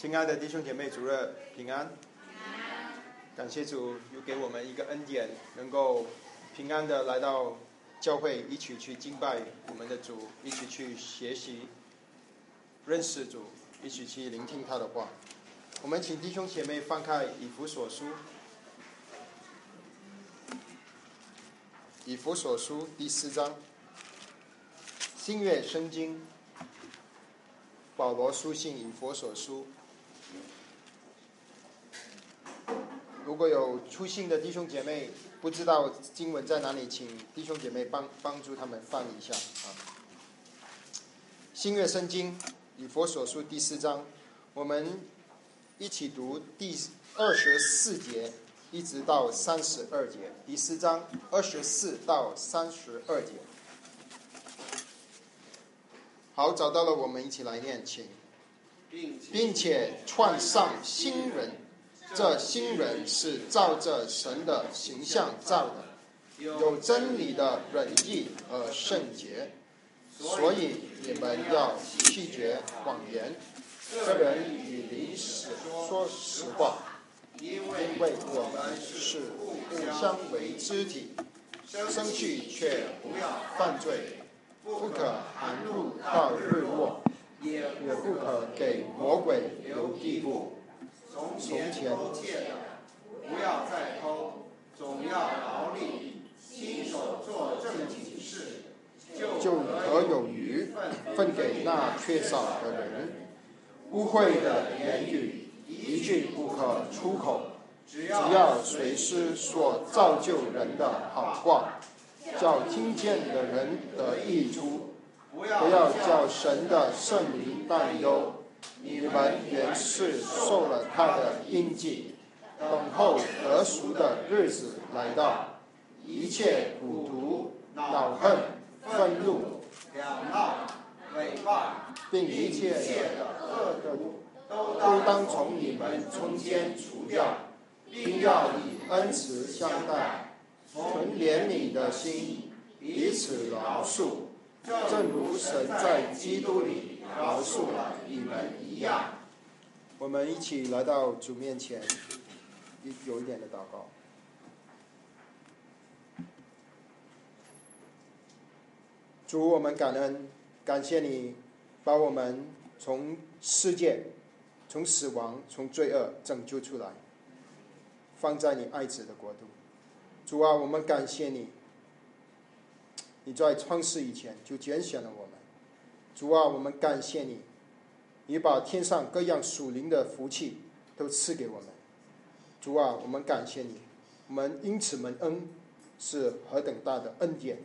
亲爱的弟兄姐妹，主日平安。感谢主又给我们一个恩典，能够平安的来到教会，一起去敬拜我们的主，一起去学习认识主，一起去聆听他的话。我们请弟兄姐妹翻开以弗所书，以弗所书第四章，新月圣经，保罗书信以弗所书。果有出信的弟兄姐妹不知道经文在哪里，请弟兄姐妹帮帮助他们翻一下啊。新月圣经以佛所书第四章，我们一起读第二十四节一直到三十二节。第四章二十四到三十二节。好，找到了，我们一起来念，请，并且创上新人。这新人是照着神的形象造的，有真理的忍义和圣洁，所以你们要拒绝谎言。这人与灵实说实话，因为我们是互相为肢体，生气却不要犯罪，不可含怒到日落，也不可给魔鬼留地步。从前偷窃的，不要再偷，总要劳力，亲手做正经事，就可有余分给那缺少的人。污秽的言语一句不可出口，只要随时说造就人的好话，叫听见的人得益处。不要叫神的圣灵担忧。你们原是受了他的印记，等候得赎的日子来到，一切苦毒、恼恨、愤怒、两闹、诽谤，并一切的恶毒，都当从你们中间除掉，并要以恩慈相待，存怜悯的心，彼此饶恕，正如神在基督里。饶恕了你们一样。我们一起来到主面前，一有一点的祷告。主，我们感恩，感谢你把我们从世界、从死亡、从罪恶拯救出来，放在你爱子的国度。主啊，我们感谢你，你在创世以前就拣选了我们。主啊，我们感谢你，你把天上各样属灵的福气都赐给我们。主啊，我们感谢你，我们因此蒙恩是何等大的恩典。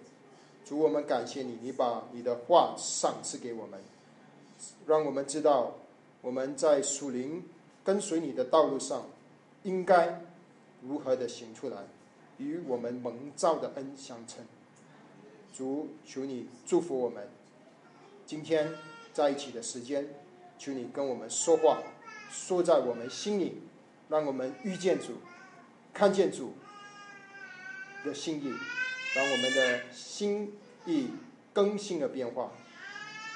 主，我们感谢你，你把你的话赏赐给我们，让我们知道我们在属灵跟随你的道路上应该如何的行出来，与我们蒙召的恩相称。主，求你祝福我们。今天在一起的时间，求你跟我们说话，说在我们心里，让我们遇见主，看见主的心意，让我们的心意更新的变化，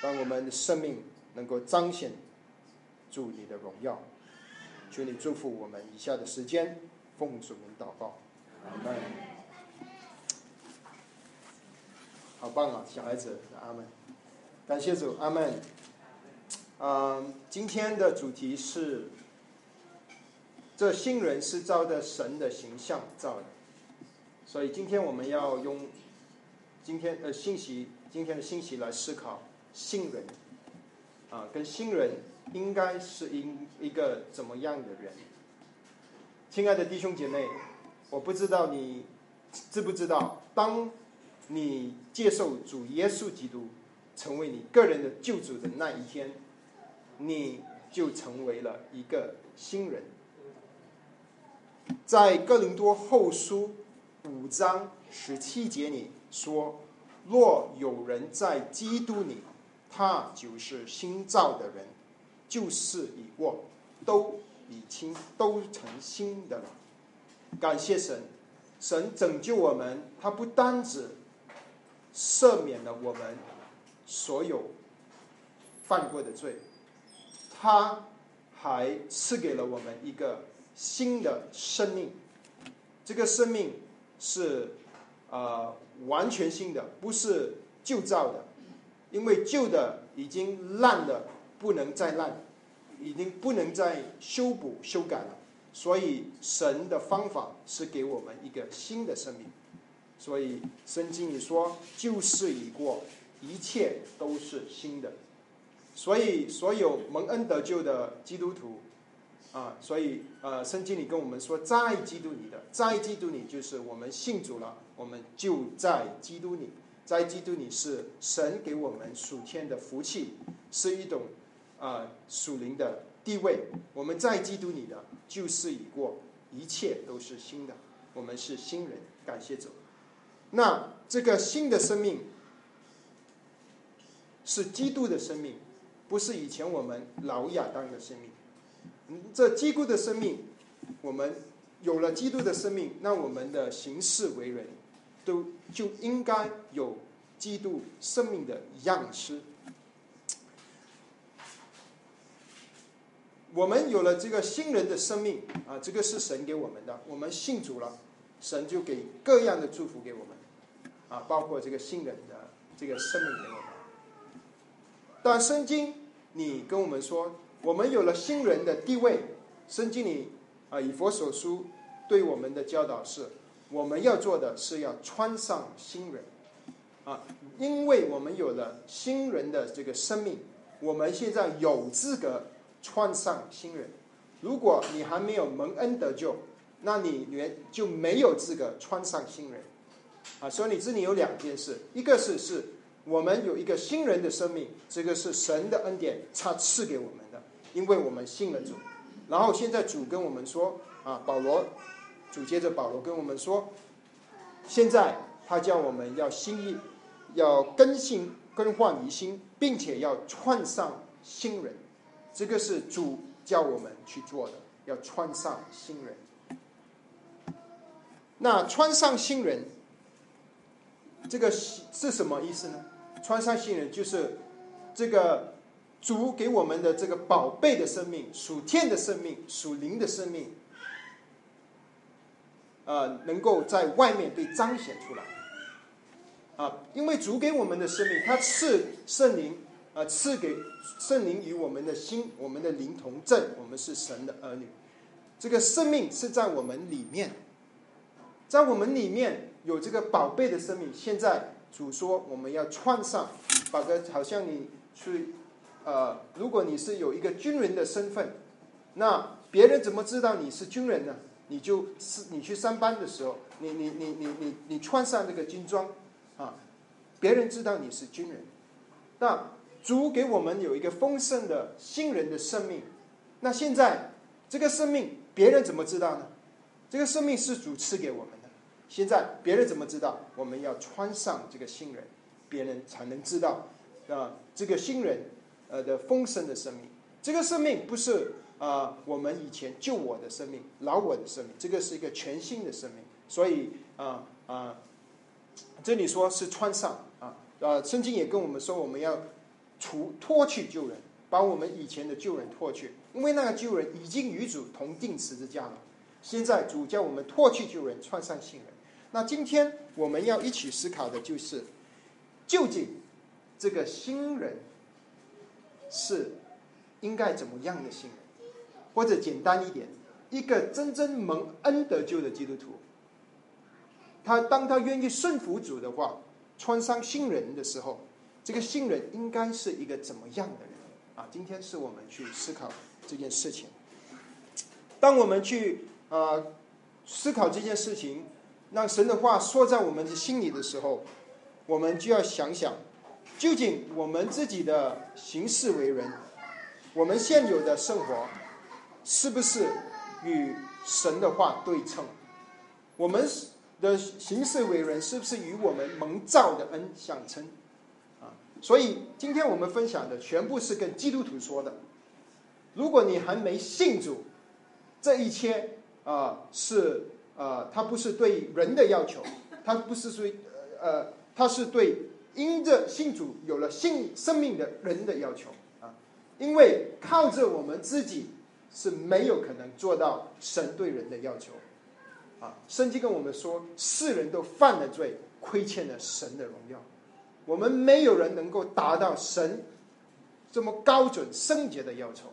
让我们的生命能够彰显主你的荣耀。求你祝福我们以下的时间，奉主名祷告，阿门。好棒啊，小孩子，阿门。感谢主，阿门。嗯，今天的主题是，这新人是照着神的形象造的，所以今天我们要用今天的信息，今天的信息来思考新人，啊，跟新人应该是一一个怎么样的人？亲爱的弟兄姐妹，我不知道你知不知道，当你接受主耶稣基督。成为你个人的救主的那一天，你就成为了一个新人。在哥林多后书五章十七节里说：“若有人在基督里，他就是新造的人，就是已过，都已经都成新的了。”感谢神，神拯救我们，他不单只赦免了我们。所有犯过的罪，他还赐给了我们一个新的生命。这个生命是呃完全新的，不是旧造的，因为旧的已经烂的不能再烂，已经不能再修补修改了。所以神的方法是给我们一个新的生命。所以圣经里说：“旧事已过，一切都是新的。”所以所有蒙恩得救的基督徒啊，所以呃，圣经里跟我们说：“在基督里的，在基督里就是我们信主了，我们就在基督里，在基督里是神给我们属天的福气，是一种啊属灵的地位。我们在基督里的旧事已过，一切都是新的，我们是新人，感谢主。”那这个新的生命是基督的生命，不是以前我们老亚当的生命。这基督的生命，我们有了基督的生命，那我们的行事为人，都就应该有基督生命的样式。我们有了这个新人的生命啊，这个是神给我们的，我们信主了，神就给各样的祝福给我们。啊，包括这个新人的这个生命给我们。但圣经你跟我们说，我们有了新人的地位。圣经里啊，以佛所书对我们的教导是，我们要做的是要穿上新人。啊，因为我们有了新人的这个生命，我们现在有资格穿上新人。如果你还没有蒙恩得救，那你连就没有资格穿上新人。啊，所以你这里有两件事，一个是是我们有一个新人的生命，这个是神的恩典，他赐给我们的，因为我们信了主。然后现在主跟我们说，啊，保罗，主接着保罗跟我们说，现在他叫我们要心意，要更新更换疑心，并且要穿上新人，这个是主叫我们去做的，要穿上新人。那穿上新人。这个是是什么意思呢？穿上新人就是这个主给我们的这个宝贝的生命、属天的生命、属灵的生命，呃，能够在外面被彰显出来。啊，因为主给我们的生命，他赐圣灵，啊，赐给圣灵与我们的心、我们的灵同证，我们是神的儿女。这个生命是在我们里面，在我们里面。有这个宝贝的生命，现在主说我们要穿上，把个好像你去，呃，如果你是有一个军人的身份，那别人怎么知道你是军人呢？你就是你去上班的时候，你你你你你你穿上这个军装，啊，别人知道你是军人。那主给我们有一个丰盛的新人的生命，那现在这个生命别人怎么知道呢？这个生命是主赐给我们。现在别人怎么知道我们要穿上这个新人，别人才能知道啊这个新人呃的丰盛的生命。这个生命不是啊我们以前救我的生命、老我的生命，这个是一个全新的生命。所以啊啊，这里说是穿上啊啊，圣经也跟我们说我们要除脱去旧人，把我们以前的旧人脱去，因为那个旧人已经与主同定十字架了。现在主叫我们脱去旧人，穿上新人。那今天我们要一起思考的就是，究竟这个新人是应该怎么样的新人？或者简单一点，一个真正蒙恩得救的基督徒，他当他愿意顺服主的话，穿上新人的时候，这个新人应该是一个怎么样的人？啊，今天是我们去思考这件事情。当我们去啊思考这件事情。让神的话说在我们的心里的时候，我们就要想想，究竟我们自己的行事为人，我们现有的生活，是不是与神的话对称？我们的行事为人，是不是与我们蒙造的恩相称？啊，所以今天我们分享的全部是跟基督徒说的。如果你还没信主，这一切啊是。呃，他不是对人的要求，他不是说，呃，他是对因着信主有了性生命的人的要求啊。因为靠着我们自己是没有可能做到神对人的要求。啊，圣经跟我们说，世人都犯了罪，亏欠了神的荣耀。我们没有人能够达到神这么高准圣洁的要求。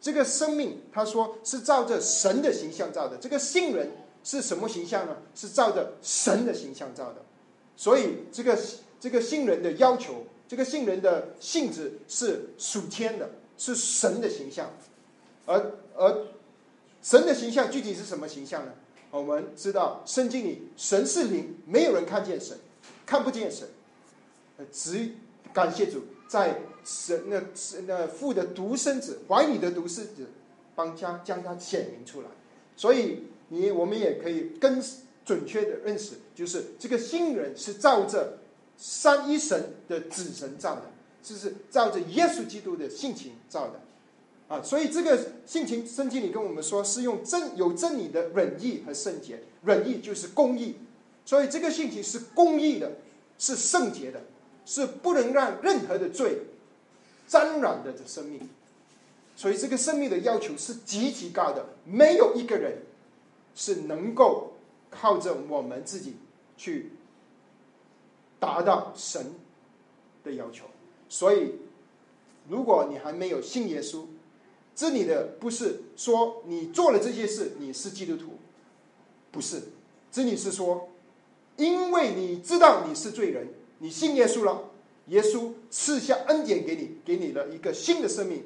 这个生命，他说是照着神的形象造的。这个信人是什么形象呢？是照着神的形象照的。所以，这个这个信人的要求，这个信人的性质是属天的，是神的形象。而而神的形象具体是什么形象呢？我们知道圣经里神是灵，没有人看见神，看不见神。只感谢主，在神那那父的独生子怀里的独生子，帮将将他显明出来。所以你我们也可以更准确的认识，就是这个新人是照着三一神的子神造的，就是照着耶稣基督的性情造的。啊，所以这个性情圣经里跟我们说，是用真有真理的忍义和圣洁，忍义就是公义，所以这个性情是公义的，是圣洁的，是不能让任何的罪沾染的这生命。所以这个生命的要求是极其高的，没有一个人是能够靠着我们自己去达到神的要求。所以，如果你还没有信耶稣，这里的不是说你做了这些事你是基督徒，不是，这里是说，因为你知道你是罪人，你信耶稣了，耶稣赐下恩典给你，给你了一个新的生命，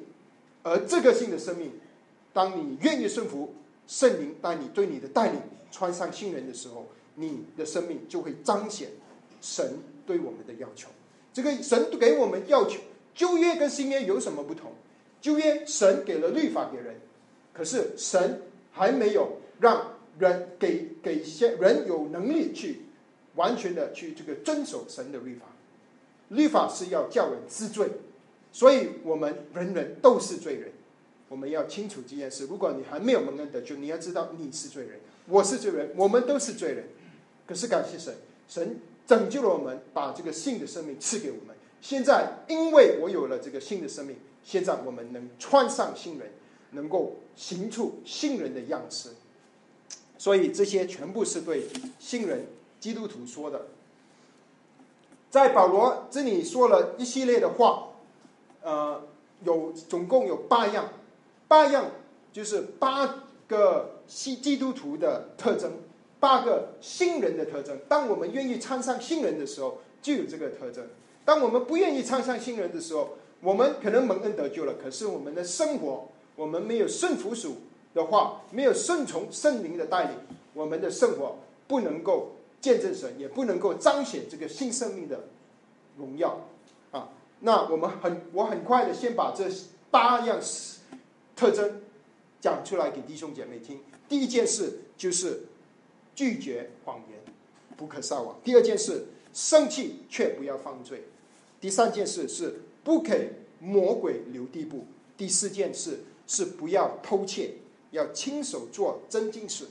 而这个新的生命，当你愿意顺服圣灵带你对你的带领，穿上新人的时候，你的生命就会彰显神对我们的要求。这个神给我们要求，旧约跟新约有什么不同？旧约神给了律法给人，可是神还没有让人给给一些人有能力去完全的去这个遵守神的律法。律法是要叫人知罪，所以我们人人都是罪人。我们要清楚这件事。如果你还没有蒙恩得救，你要知道你是罪人，我是罪人，我们都是罪人。可是感谢神，神拯救了我们，把这个新的生命赐给我们。现在因为我有了这个新的生命。现在我们能穿上新人，能够行出新人的样式，所以这些全部是对新人基督徒说的。在保罗这里说了一系列的话，呃，有总共有八样，八样就是八个基基督徒的特征，八个新人的特征。当我们愿意穿上新人的时候，就有这个特征；当我们不愿意穿上新人的时候，我们可能蒙恩得救了，可是我们的生活，我们没有顺服属的话，没有顺从圣灵的带领，我们的生活不能够见证神，也不能够彰显这个新生命的荣耀啊。那我们很，我很快的先把这八样特征讲出来给弟兄姐妹听。第一件事就是拒绝谎言，不可撒谎；第二件事，生气却不要犯罪；第三件事是。不给魔鬼留地步。第四件事是不要偷窃，要亲手做真经事。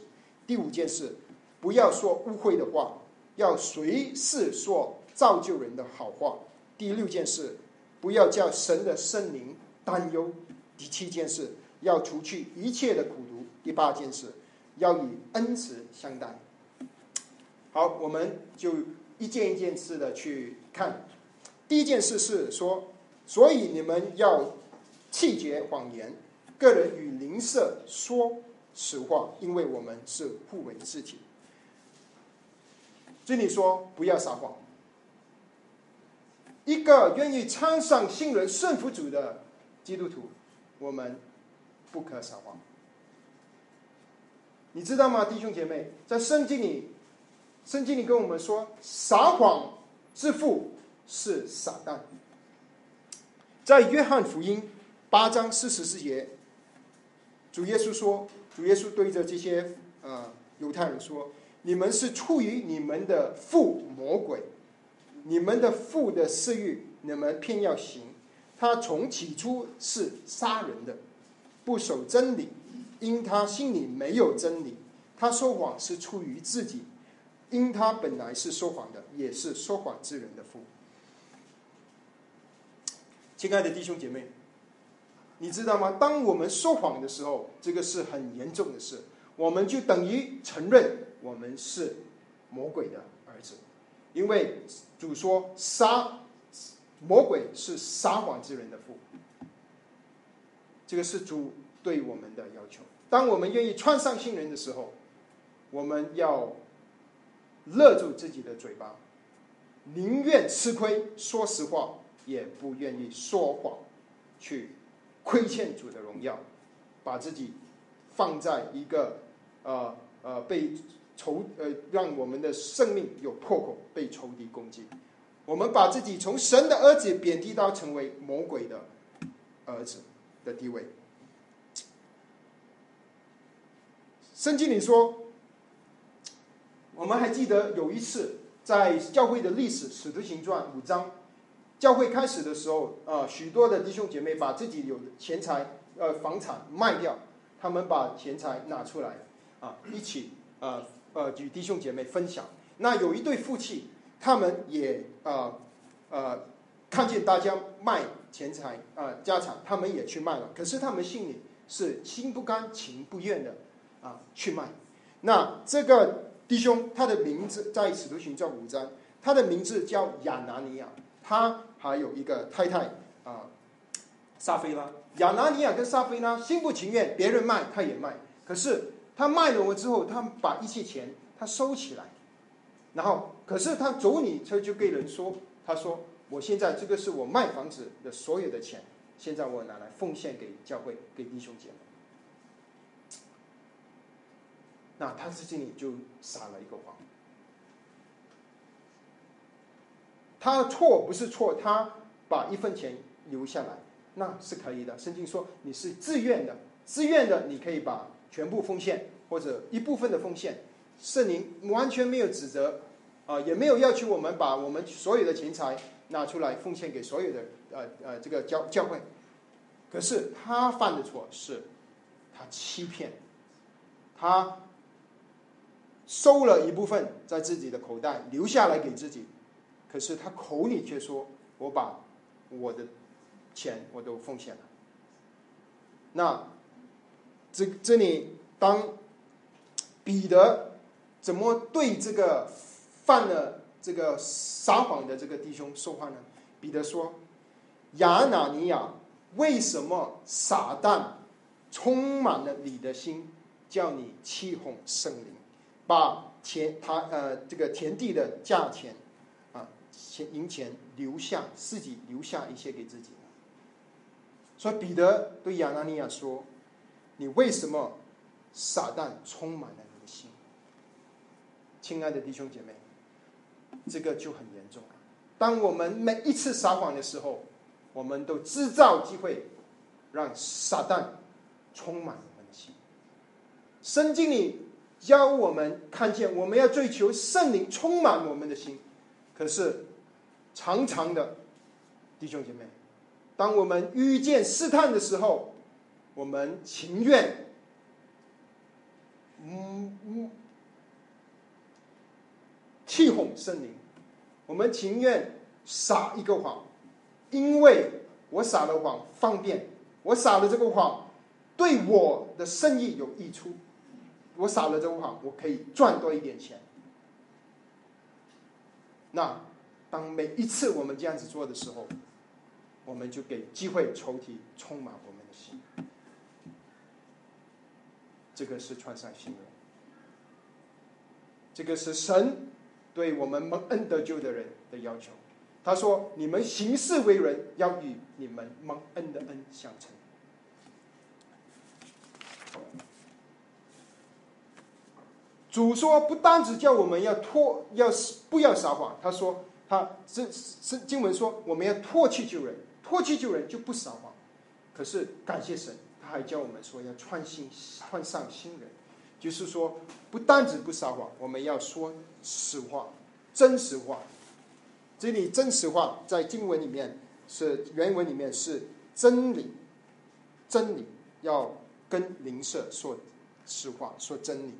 第五件事，不要说污秽的话，要随时说造就人的好话。第六件事，不要叫神的圣灵担忧。第七件事，要除去一切的苦毒。第八件事，要以恩慈相待。好，我们就一件一件事的去看。第一件事是说。所以你们要弃绝谎言，个人与邻舍说实话，因为我们是互为肢体。这里说不要撒谎。一个愿意参上新人顺服主的基督徒，我们不可撒谎。你知道吗，弟兄姐妹，在圣经里，圣经里跟我们说，撒谎之父是撒旦。在约翰福音八章四十四节，主耶稣说：“主耶稣对着这些呃犹太人说，你们是出于你们的父魔鬼，你们的父的私欲，你们偏要行。他从起初是杀人的，不守真理，因他心里没有真理。他说谎是出于自己，因他本来是说谎的，也是说谎之人的父。”亲爱的弟兄姐妹，你知道吗？当我们说谎的时候，这个是很严重的事，我们就等于承认我们是魔鬼的儿子，因为主说杀魔鬼是撒谎之人的父，这个是主对我们的要求。当我们愿意穿上新人的时候，我们要勒住自己的嘴巴，宁愿吃亏说实话，也不愿意说谎去亏欠主的荣耀，把自己放在一个呃呃被仇呃让我们的生命有破口被仇敌攻击，我们把自己从神的儿子贬低到成为魔鬼的儿子的地位。圣经里说，我们还记得有一次在教会的历史《使徒行传》五章，教会开始的时候，啊，许多的弟兄姐妹把自己有的钱财、呃房产卖掉，他们把钱财拿出来，啊，一起，呃呃与弟兄姐妹分享。那有一对夫妻，他们也啊呃看见大家卖钱财啊家产，他们也去卖了。可是他们心里是心不甘情不愿的。啊，去卖。那这个弟兄，他的名字在使徒行传五章，他的名字叫亚拿尼亚，他还有一个太太啊，撒菲拉。亚拿尼亚跟撒菲拉心不情愿，别人卖他也卖。可是他卖了我之后，他把一切钱他收起来，然后可是他走你车就跟人说，他说我现在这个是我卖房子的所有的钱，现在我拿来奉献给教会，给弟兄姐妹。那他在这里就撒了一个谎，他错不是错，他把一分钱留下来，那是可以的。圣经说你是自愿的，自愿的你可以把全部奉献或者一部分的奉献，圣灵完全没有指责，啊，也没有要求我们把我们所有的钱财拿出来奉献给所有的呃呃这个教教会。可是他犯的错是，他欺骗，他。收了一部分在自己的口袋，留下来给自己。可是他口里却说：“我把我的钱我都奉献了。”那这这里，当彼得怎么对这个犯了这个撒谎的这个弟兄说话呢？彼得说：“亚拿尼亚，为什么撒旦充满了你的心，叫你欺哄圣灵？”把钱，他呃，这个田地的价钱，啊，钱银钱留下，自己留下一些给自己。所以彼得对亚拿尼亚说：“你为什么撒旦充满了你的心？”亲爱的弟兄姐妹，这个就很严重了。当我们每一次撒谎的时候，我们都制造机会，让撒旦充满我们的心。圣经里。教我们看见，我们要追求圣灵充满我们的心。可是，常常的弟兄姐妹，当我们遇见试探的时候，我们情愿，嗯嗯，气哄圣灵，我们情愿撒一个谎，因为我撒了谎方便，我撒了这个谎对我的生意有益处。我撒了这个谎，我可以赚多一点钱。那当每一次我们这样子做的时候，我们就给机会抽屉充满我们的心。这个是穿上新人，这个是神对我们蒙恩得救的人的要求。他说：“你们行事为人，要与你们蒙恩的恩相称。”主说不单只叫我们要脱，要不要撒谎。他说，他是是经文说我们要脱去救人，脱去救人就不撒谎。可是感谢神，他还教我们说要穿新，换上新人，就是说不单只不撒谎，我们要说实话，真实话。这里真实话在经文里面是原文里面是真理，真理要跟灵舍说实话，说真理。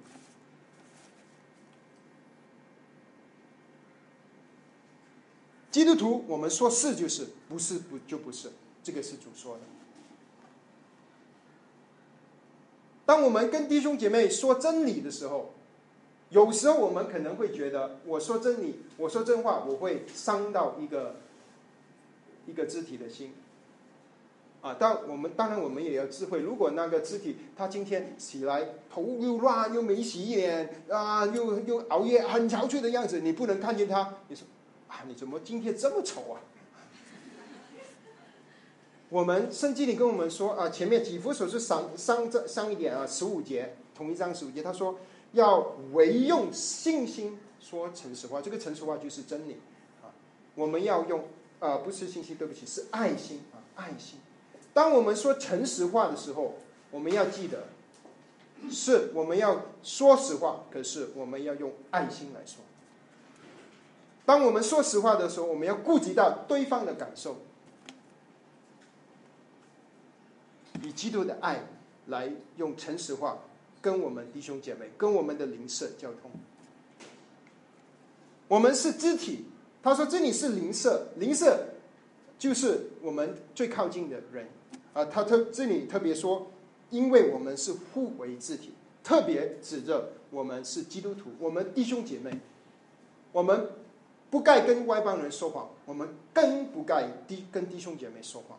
基督徒，我们说是就是，不是不就不是，这个是主说的。当我们跟弟兄姐妹说真理的时候，有时候我们可能会觉得，我说真理，我说真话，我会伤到一个一个肢体的心。啊，当我们当然我们也要智慧。如果那个肢体他今天起来头又乱又没洗脸啊，又又熬夜很憔悴的样子，你不能看见他，你说啊，你怎么今天这么丑啊？我们圣经里跟我们说啊，前面几幅手是上上这上一点啊，十五节同一章十五节，他说要唯用信心说诚实话，这个诚实话就是真理啊。我们要用啊，不是信心，对不起，是爱心啊，爱心。当我们说诚实话的时候，我们要记得，是我们要说实话，可是我们要用爱心来说。当我们说实话的时候，我们要顾及到对方的感受。以基督的爱来用诚实话跟我们弟兄姐妹、跟我们的邻舍交通。我们是肢体，他说这里是邻舍，邻舍就是我们最靠近的人啊。他特这里特别说，因为我们是互为肢体，特别指着我们是基督徒，我们弟兄姐妹，我们不该跟外邦人说谎，我们更不该弟跟弟兄姐妹说谎。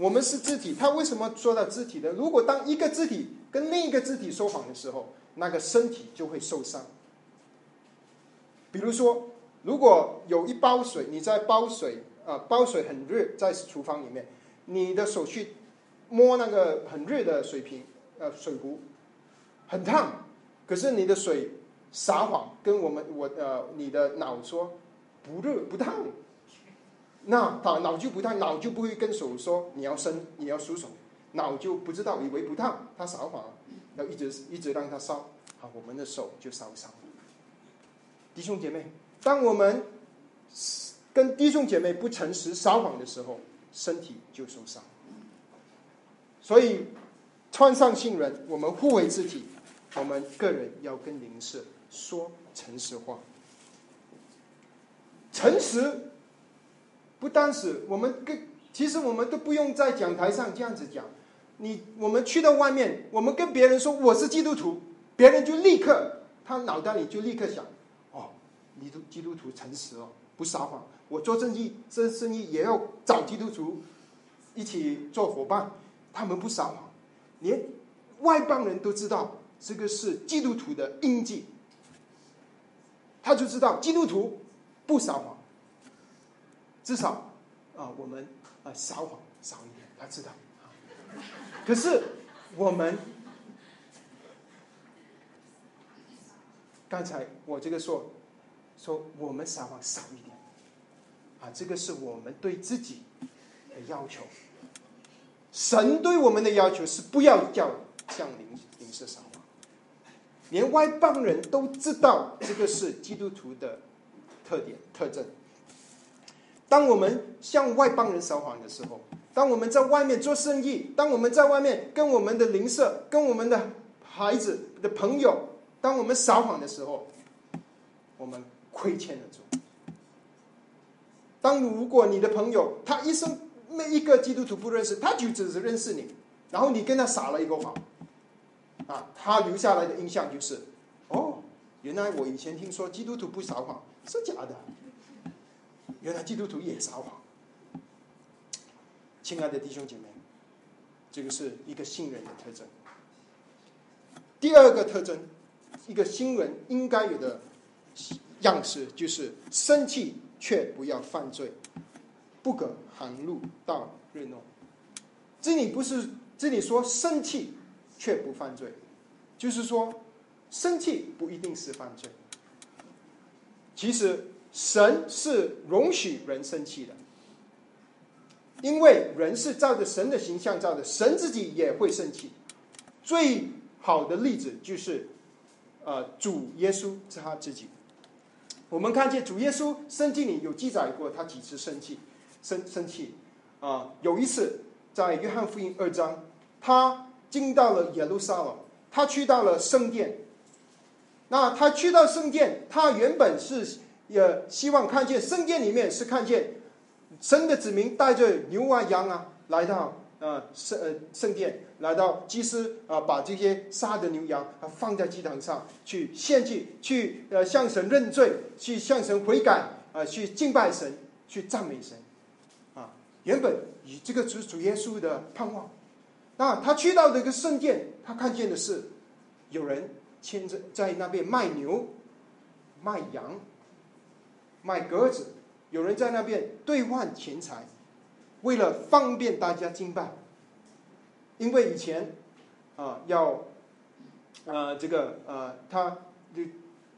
我们是肢体，他为什么说到肢体呢？如果当一个肢体跟另一个肢体说谎的时候，那个身体就会受伤。比如说，如果有一包水，你在煲水啊，煲水很热，在厨房里面，你的手去摸那个很热的水瓶，呃，水壶很烫，可是你的水撒谎，跟我们我呃，你的脑说不热不烫。那他脑就不烫，脑就不会跟手说你要伸，你要舒手，脑就不知道，以为不烫，他撒谎，要一直一直让他烧，好，我们的手就烧伤了。弟兄姐妹，当我们跟弟兄姐妹不诚实、撒谎的时候，身体就受伤。所以，穿上信人，我们互为自己，我们个人要跟邻舍说诚实话，诚实。不单是我们跟，其实我们都不用在讲台上这样子讲。你我们去到外面，我们跟别人说我是基督徒，别人就立刻他脑袋里就立刻想：哦，你都基督徒诚实哦，不撒谎。我做生意做生意也要找基督徒一起做伙伴，他们不撒谎，连外邦人都知道这个是基督徒的印记，他就知道基督徒不撒谎。至少，啊，我们啊撒谎少一点，他知道。可是我们刚才我这个说说我们撒谎少一点，啊，这个是我们对自己的要求。神对我们的要求是不要叫像灵灵舍撒谎，连外邦人都知道这个是基督徒的特点特征。当我们向外邦人撒谎的时候，当我们在外面做生意，当我们在外面跟我们的邻舍、跟我们的孩子的朋友，当我们撒谎的时候，我们亏欠了主。当如果你的朋友他一生每一个基督徒不认识，他就只是认识你，然后你跟他撒了一个谎，啊，他留下来的印象就是，哦，原来我以前听说基督徒不撒谎是假的。原来基督徒也撒谎，亲爱的弟兄姐妹，这个是一个新人的特征。第二个特征，一个新人应该有的样式，就是生气却不要犯罪，不可含怒到日怒。这里不是这里说生气却不犯罪，就是说生气不一定是犯罪。其实。神是容许人生气的，因为人是照着神的形象造的，神自己也会生气。最好的例子就是，呃，主耶稣他自己。我们看见主耶稣圣经里有记载过他几次生气，生生气。啊，有一次在约翰福音二章，他进到了耶路撒冷，他去到了圣殿。那他去到圣殿，他原本是。也希望看见圣殿里面是看见神的子民带着牛啊羊啊来到呃圣呃圣殿，来到祭司啊，把这些杀的牛羊啊放在祭坛上去献祭，去呃向神认罪，去向神悔改啊，去敬拜神，去赞美神，啊，原本以这个主主耶稣的盼望，那他去到这个圣殿，他看见的是有人牵着在那边卖牛、卖羊、卖鸽子，有人在那边兑换钱财。为了方便大家敬拜，因为以前啊要呃这个呃他这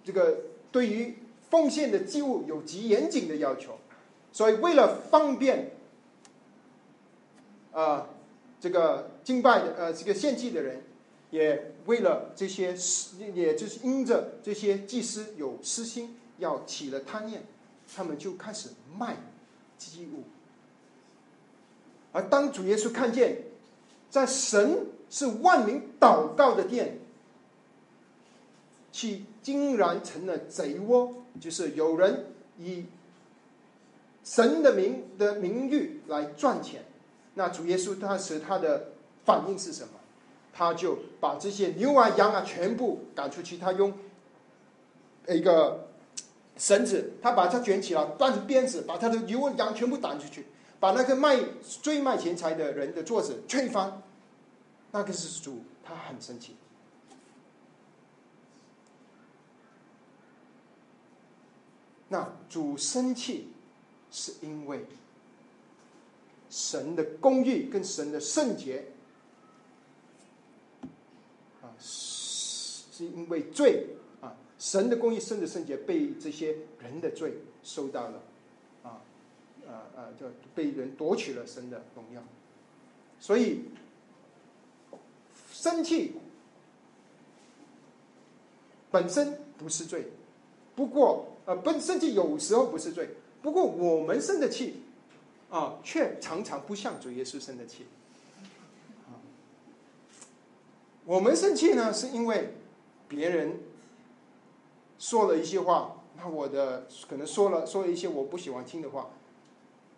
这个对于奉献的祭物有极严谨的要求，所以为了方便啊这个敬拜的呃这个献祭的人，也为了这些也就是因着这些祭司有私心，要起了贪念，他们就开始卖祭物。而当主耶稣看见，在神是万民祷告的殿，其竟然成了贼窝，就是有人以神的名的名誉来赚钱。那主耶稣当时他的反应是什么？他就把这些牛啊羊啊全部赶出去，他用一个绳子，他把它卷起来，断成鞭子，把他的牛羊全部赶出去。把那个卖最卖钱财的人的桌子吹翻，那个是主，他很生气。那主生气，是因为神的公义跟神的圣洁，啊，是因为罪，神的公义、神的圣洁被这些人的罪收到了。啊啊啊！就被人夺取了神的荣耀，所以生气本身不是罪，不过呃，本生气有时候不是罪，不过我们生的气啊，却常常不像主耶稣生的气。我们生气呢，是因为别人说了一些话，那我的可能说了说了一些我不喜欢听的话。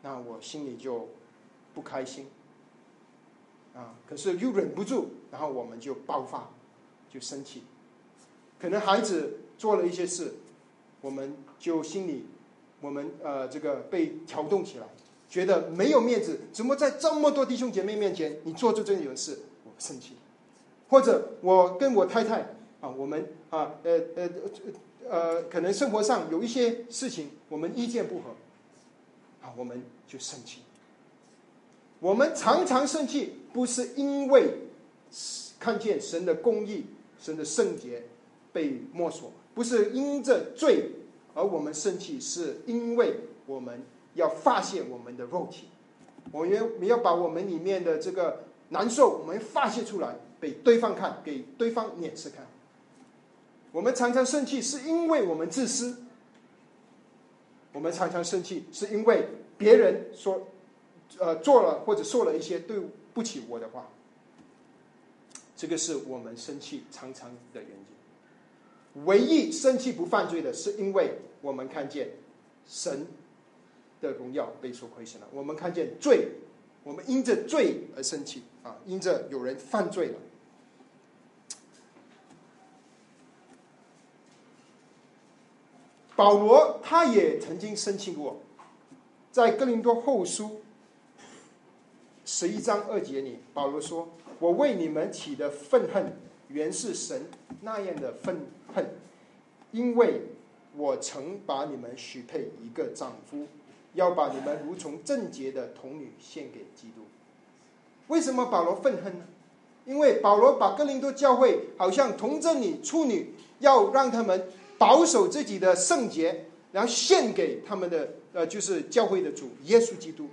那我心里就不开心，啊，可是又忍不住，然后我们就爆发，就生气。可能孩子做了一些事，我们就心里，我们呃这个被调动起来，觉得没有面子，怎么在这么多弟兄姐妹面前你做出这种事，我生气。或者我跟我太太啊，我们啊呃呃呃，可能生活上有一些事情，我们意见不合。啊，我们就生气。我们常常生气，不是因为看见神的公义、神的圣洁被摸索，不是因着罪而我们生气，是因为我们要发泄我们的肉体，我们我们要把我们里面的这个难受，我们发泄出来，给对方看，给对方脸色看。我们常常生气，是因为我们自私。我们常常生气，是因为别人说，呃，做了或者说了一些对不起我的话。这个是我们生气常常的原因。唯一生气不犯罪的，是因为我们看见神的荣耀被所亏损了。我们看见罪，我们因着罪而生气啊，因着有人犯罪了。保罗他也曾经生气过，在哥林多后书十一章二节里，保罗说：“我为你们起的愤恨，原是神那样的愤恨，因为我曾把你们许配一个丈夫，要把你们如从贞洁的童女献给基督。”为什么保罗愤恨呢？因为保罗把哥林多教会好像童贞女、处女，要让他们。保守自己的圣洁，然后献给他们的呃，就是教会的主耶稣基督。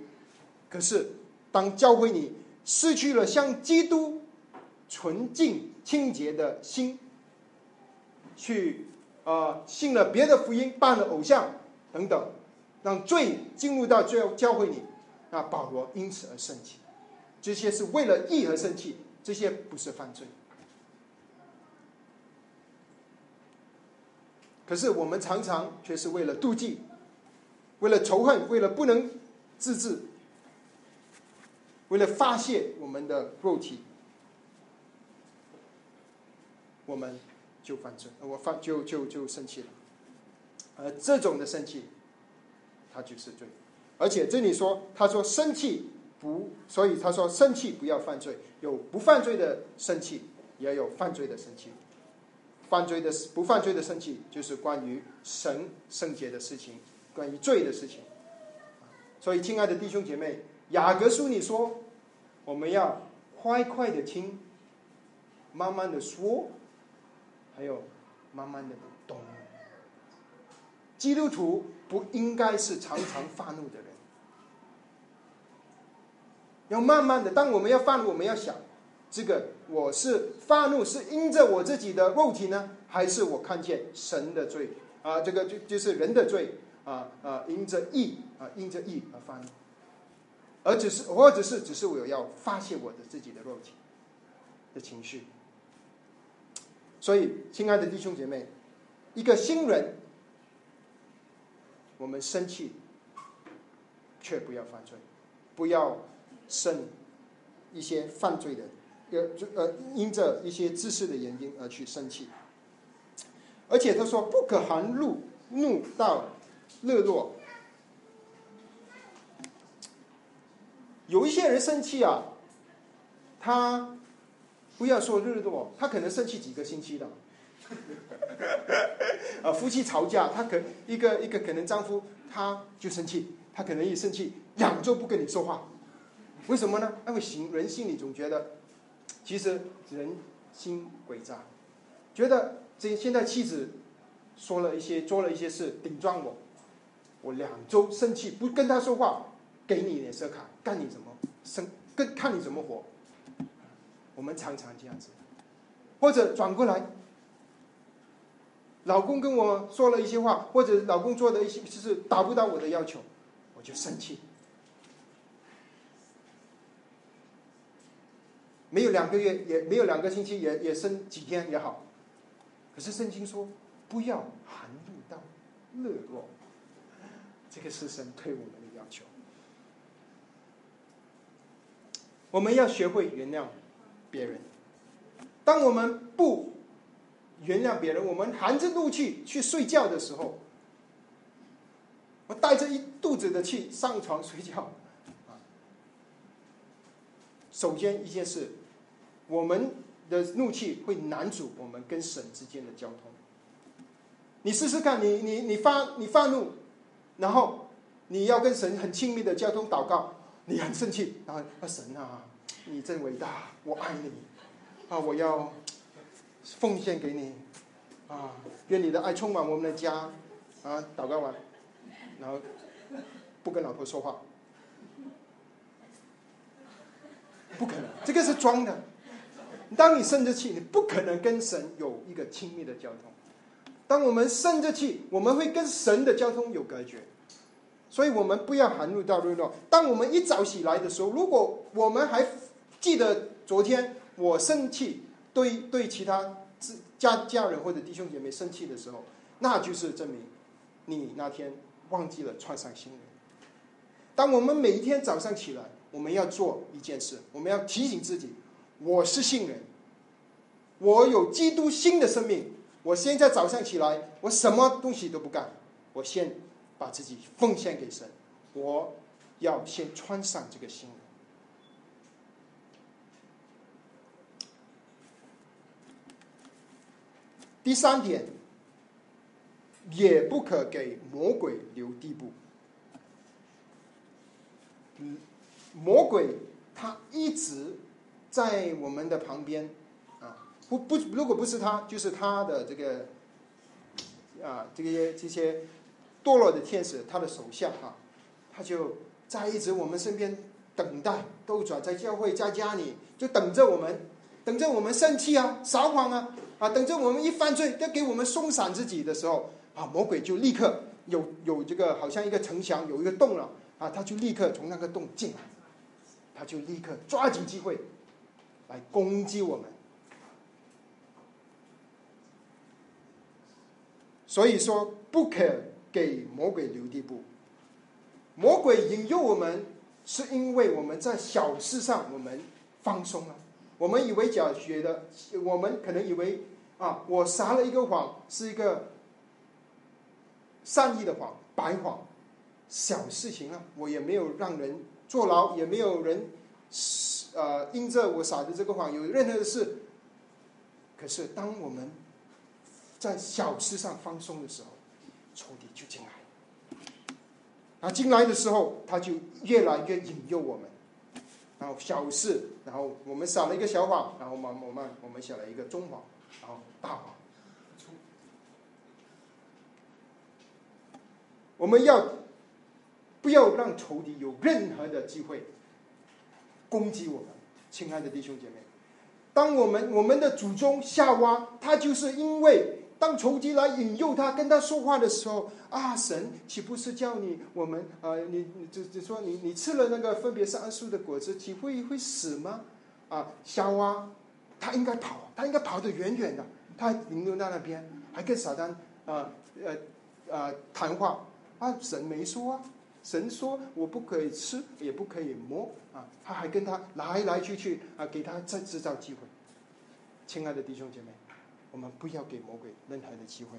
可是，当教会你失去了像基督纯净清洁的心，去啊信了别的福音，拜了偶像等等，让罪进入到教教会里，那保罗因此而生气。这些是为了义而生气，这些不是犯罪。可是我们常常却是为了妒忌，为了仇恨，为了不能自制，为了发泄我们的肉体，我们就犯罪，我犯就就就生气了。而这种的生气，他就是罪。而且这里说，他说生气不，所以他说生气不要犯罪，有不犯罪的生气，也有犯罪的生气。犯罪的不犯罪的生气，就是关于神圣洁的事情，关于罪的事情。所以，亲爱的弟兄姐妹，雅各书你说，我们要快快的听，慢慢的说，还有慢慢的懂。基督徒不应该是常常发怒的人，要慢慢的。当我们要发怒，我们要想，这个我是发怒是因着我自己的肉体呢，还是我看见神的罪啊？这个就就是人的罪啊啊，因着义啊，因着义而发怒，而只是或者是只是我要发泄我的自己的肉体的情绪。所以，亲爱的弟兄姐妹，一个新人。我们生气，却不要犯罪，不要生一些犯罪的，呃，呃，因着一些知识的原因而去生气。而且他说，不可含怒，怒到热络。有一些人生气啊，他不要说热络，他可能生气几个星期的。啊，夫妻吵架，他可一个一个可能丈夫他就生气，他可能一生气两周不跟你说话，为什么呢？因为行人心里总觉得，其实人心诡诈，觉得这现在妻子说了一些做了一些事顶撞我，我两周生气不跟他说话，给你脸色看，看你怎么生，跟看你怎么活。我们常常这样子，或者转过来。老公跟我说了一些话，或者老公做的一些就是达不到我的要求，我就生气。没有两个月，也没有两个星期，也也生几天也好。可是圣经说，不要含怒到热落，这个是神对我们的要求。我们要学会原谅别人。当我们不。原谅别人，我们含着怒气去睡觉的时候，我带着一肚子的气上床睡觉。啊首先一件事，我们的怒气会难阻我们跟神之间的交通。你试试看，你你你发你发怒，然后你要跟神很亲密的交通祷告，你很生气，然后啊神啊，你真伟大，我爱你，啊我要。奉献给你，啊，愿你的爱充满我们的家，啊，祷告完，然后不跟老婆说话，不可能，这个是装的。当你生着气，你不可能跟神有一个亲密的交通。当我们生着气，我们会跟神的交通有隔绝，所以我们不要含怒到日落。当我们一早起来的时候，如果我们还记得昨天我生气。对对，其他家家人或者弟兄姐妹生气的时候，那就是证明你那天忘记了穿上新人。当我们每一天早上起来，我们要做一件事，我们要提醒自己：我是新人，我有基督新的生命。我现在早上起来，我什么东西都不干，我先把自己奉献给神，我要先穿上这个新人。第三点，也不可给魔鬼留地步。魔鬼他一直在我们的旁边啊，不不，如果不是他，就是他的这个啊，这些这些堕落的天使，他的手下啊，他就在一直我们身边等待，斗转在教会在家里就等着我们，等着我们生气啊，撒谎啊。啊，等着我们一犯罪，要给我们松散自己的时候，啊，魔鬼就立刻有有这个好像一个城墙有一个洞了，啊，他就立刻从那个洞进来，他就立刻抓紧机会来攻击我们。所以说，不可给魔鬼留地步。魔鬼引诱我们是因为我们在小事上我们放松了。我们以为假学的，我们可能以为啊，我撒了一个谎，是一个善意的谎，白谎，小事情啊，我也没有让人坐牢，也没有人呃因着我撒的这个谎有任何的事。可是当我们在小事上放松的时候，仇敌就进来。他，进来的时候，他就越来越引诱我们。然后小事，然后我们撒了一个小谎，然后慢慢慢我们写了一个中谎，然后大谎。我们要不要让仇敌有任何的机会攻击我们？亲爱的弟兄姐妹，当我们我们的祖宗夏娃，他就是因为。当仇敌来引诱他跟他说话的时候，啊，神岂不是叫你我们呃，你你就就说你你吃了那个分别善恶树的果子，岂会会死吗？啊，夏娃，他应该跑，他应该跑得远远的，他停留在那边，还跟撒旦啊呃呃谈话啊，神没说啊，神说我不可以吃，也不可以摸啊，他还跟他来来去去啊，给他再制造机会，亲爱的弟兄姐妹。我们不要给魔鬼任何的机会，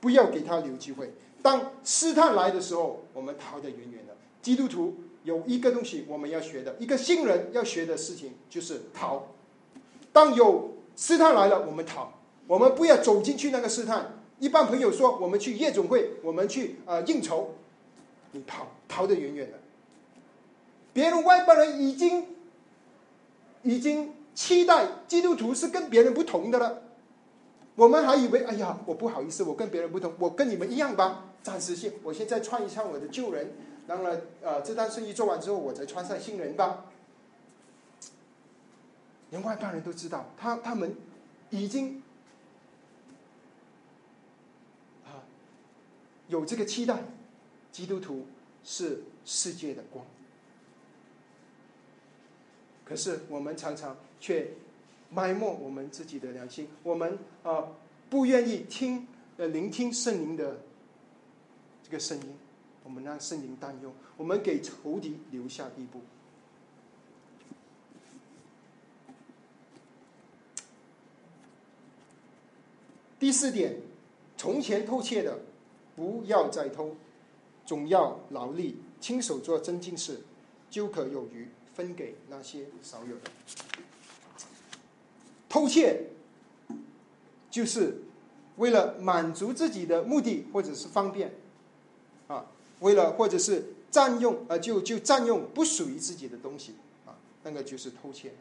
不要给他留机会。当试探来的时候，我们逃得远远的。基督徒有一个东西我们要学的，一个新人要学的事情就是逃。当有试探来了，我们逃，我们不要走进去那个试探。一般朋友说我们去夜总会，我们去呃应酬，你逃逃得远远的。别人外邦人已经已经期待基督徒是跟别人不同的了。我们还以为，哎呀，我不好意思，我跟别人不同，我跟你们一样吧，暂时性。我现在穿一穿我的旧人，然后呢，呃，这单生意做完之后，我再穿上新人吧。连外邦人都知道，他他们已经啊有这个期待，基督徒是世界的光。可是我们常常却。埋没我们自己的良心，我们啊不愿意听聆听圣灵的这个声音，我们让圣灵担忧，我们给仇敌留下地步。第四点，从前偷窃的不要再偷，总要劳力亲手做真经事，就可有余分给那些少有的。偷窃，就是为了满足自己的目的，或者是方便，啊，为了或者是占用，呃，就就占用不属于自己的东西，啊，那个就是偷窃。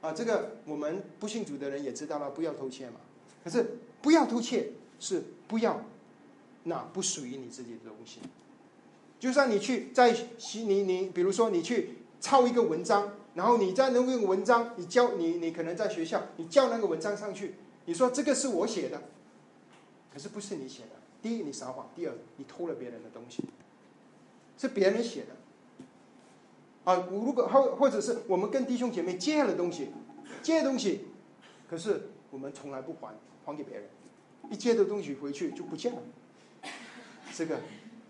啊，这个我们不信主的人也知道了，不要偷窃嘛。可是不要偷窃是不要那不属于你自己的东西。就算你去在你你，比如说你去抄一个文章。然后你在那个文章，你交你你可能在学校，你交那个文章上去，你说这个是我写的，可是不是你写的。第一，你撒谎；第二，你偷了别人的东西，是别人写的。啊，如果或或者是我们跟弟兄姐妹借了东西，借东西，可是我们从来不还，还给别人，一借的东西回去就不见了，这个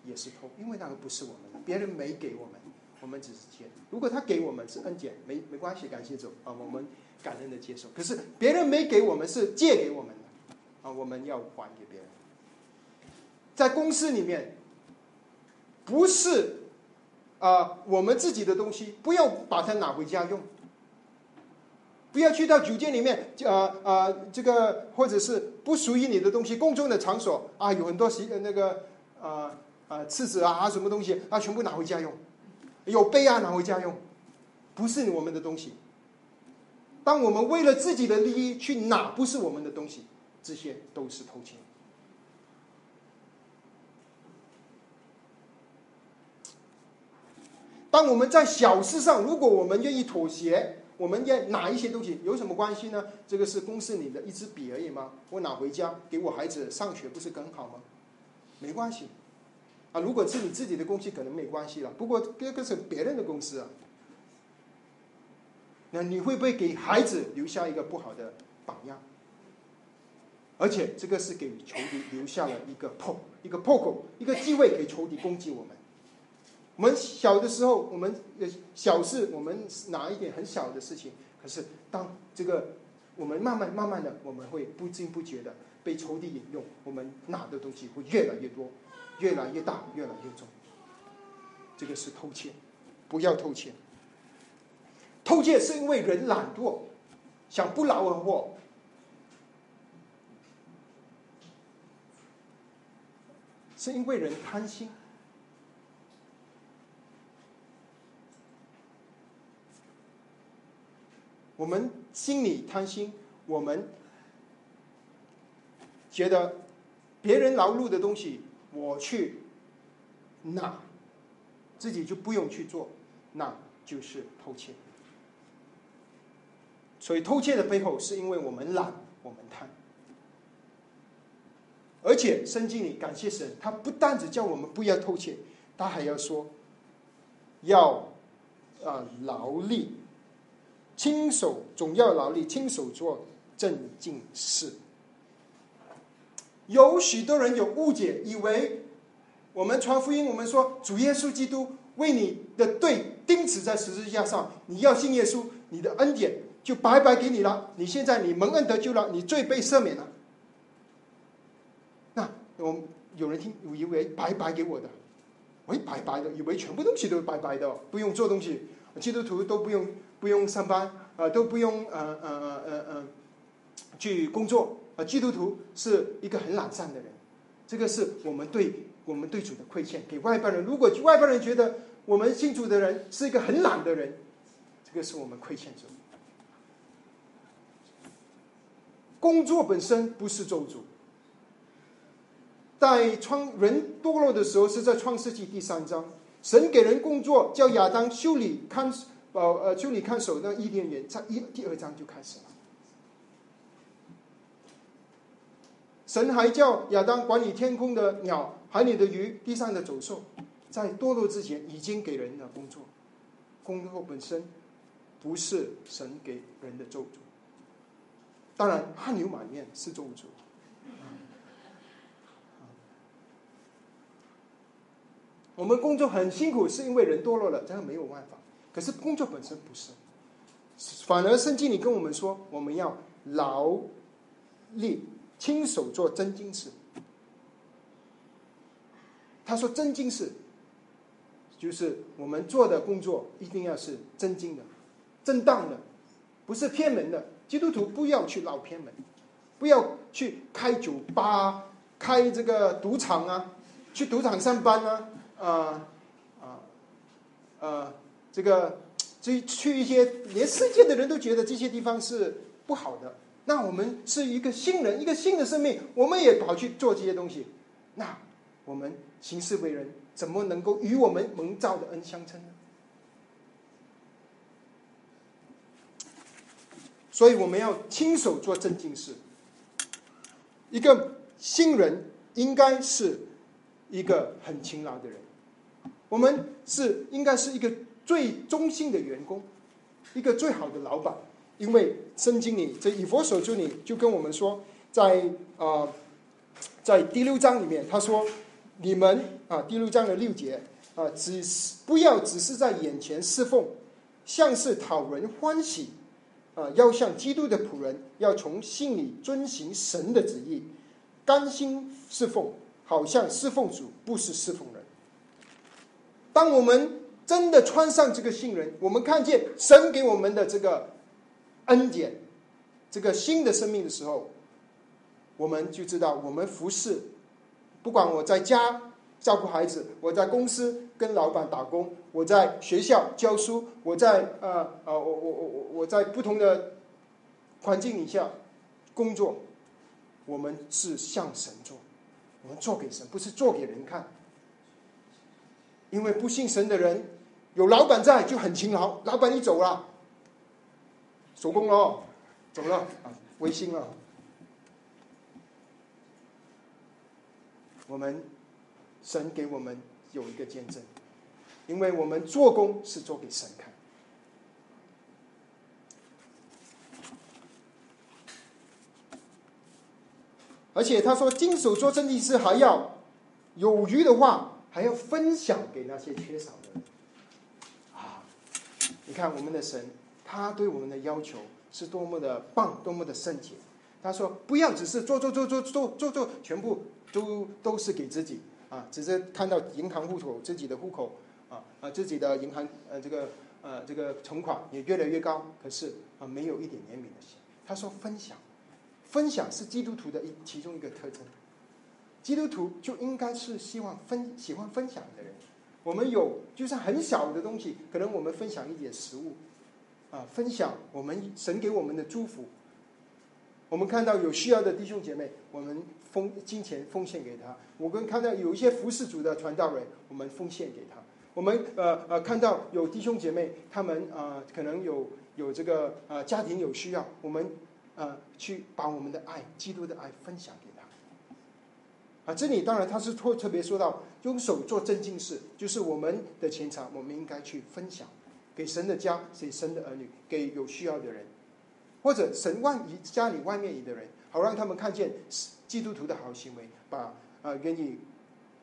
也是偷，因为那个不是我们的，别人没给我们。我们只是借，如果他给我们是恩典，没没关系，感谢主啊，我们感恩的接受。可是别人没给我们是借给我们的，啊，我们要还给别人。在公司里面，不是啊，我们自己的东西，不要把它拿回家用，不要去到酒店里面，呃呃，这个或者是不属于你的东西，公众的场所啊，有很多洗那个啊啊厕纸啊什么东西啊，全部拿回家用。有杯啊，拿回家用，不是我们的东西。当我们为了自己的利益去拿不是我们的东西，这些都是偷窃。当我们在小事上，如果我们愿意妥协，我们愿拿一些东西，有什么关系呢？这个是公司里的一支笔而已吗？我拿回家给我孩子上学，不是更好吗？没关系。啊，如果是你自己的公司，可能没关系了。不过这个是别人的公司啊，那你会不会给孩子留下一个不好的榜样？而且这个是给仇敌留下了一个破一个破口，一个机会给仇敌攻击我们。我们小的时候，我们呃小事，我们拿一点很小的事情，可是当这个我们慢慢慢慢的，我们会不知不觉的被仇敌引用，我们拿的东西会越来越多，越来越大，越来越重。这个是偷窃，不要偷窃。偷窃是因为人懒惰，想不劳而获，是因为人贪心。我们心里贪心，我们觉得别人劳碌的东西我去拿，自己就不用去做，那就是偷窃。所以偷窃的背后是因为我们懒，我们贪。而且圣经里感谢神，他不但只叫我们不要偷窃，他还要说要啊劳力。亲手总要劳力，亲手做正经事。有许多人有误解，以为我们传福音，我们说主耶稣基督为你的罪钉死在十字架上，你要信耶稣，你的恩典就白白给你了。你现在你蒙恩得救了，你罪被赦免了。那我们有人听，以为白白给我的，喂，白白的，以为全部东西都是白白的，不用做东西，基督徒都不用。不用上班，呃，都不用，呃呃呃呃呃，去工作。啊，基督徒是一个很懒散的人，这个是我们对我们对主的亏欠。给外邦人，如果外邦人觉得我们信主的人是一个很懒的人，这个是我们亏欠主。工作本身不是咒诅，在创人堕落的时候，是在创世纪第三章，神给人工作，叫亚当修理看。哦，呃，修理看守那伊甸园，在一第二章就开始了。神还叫亚当管理天空的鸟、海里的鱼、地上的走兽，在堕落之前已经给人的工作，工作本身不是神给人的咒诅。当然，汗流满面是咒诅。我们工作很辛苦，是因为人堕落了，这个没有办法。可是工作本身不是，反而圣经里跟我们说，我们要劳力亲手做真经事。他说真经事，就是我们做的工作一定要是真经的、正当的，不是偏门的。基督徒不要去捞偏门，不要去开酒吧、开这个赌场啊，去赌场上班啊，啊啊啊。这个，这去一些连世界的人都觉得这些地方是不好的。那我们是一个新人，一个新的生命，我们也跑去做这些东西。那我们行事为人，怎么能够与我们蒙召的恩相称呢？所以我们要亲手做正经事。一个新人应该是一个很勤劳的人。我们是应该是一个。最忠心的员工，一个最好的老板，因为圣经里这以佛所书里就跟我们说，在啊，在第六章里面他说，你们啊第六章的六节啊，只是不要只是在眼前侍奉，像是讨人欢喜啊，要像基督的仆人，要从心里遵行神的旨意，甘心侍奉，好像侍奉主，不是侍奉人。当我们真的穿上这个信人，我们看见神给我们的这个恩典，这个新的生命的时候，我们就知道我们服侍，不管我在家照顾孩子，我在公司跟老板打工，我在学校教书，我在呃呃我我我我我在不同的环境底下工作，我们是向神做，我们做给神，不是做给人看。因为不信神的人，有老板在就很勤劳。老板一走了，收工了，走了啊，微信了。我们神给我们有一个见证，因为我们做工是做给神看。而且他说，金手做正义是还要有余的话。还要分享给那些缺少的人。啊，你看我们的神，他对我们的要求是多么的棒，多么的圣洁。他说：“不要只是做做做做做做做，全部都都是给自己啊！只是看到银行户口自己的户口啊啊，自己的银行呃这个呃这个存款也越来越高，可是啊没有一点怜悯的心。”他说：“分享，分享是基督徒的一其中一个特征。基督徒就应该是希望分喜欢分享的人。我们有就算很小的东西，可能我们分享一点食物啊，分享我们神给我们的祝福。”我们看到有需要的弟兄姐妹，我们奉金钱奉献给他；我们看到有一些服侍主的传道人，我们奉献给他。我们呃呃看到有弟兄姐妹，他们啊可能有有这个呃家庭有需要，我们呃去把我们的爱、基督的爱分享给他。啊，这里当然他是特特别说到用手做正经事，就是我们的钱财，我们应该去分享给神的家、给神的儿女、给有需要的人。或者神外一家里外面的人，好让他们看见基督徒的好行为，把啊愿意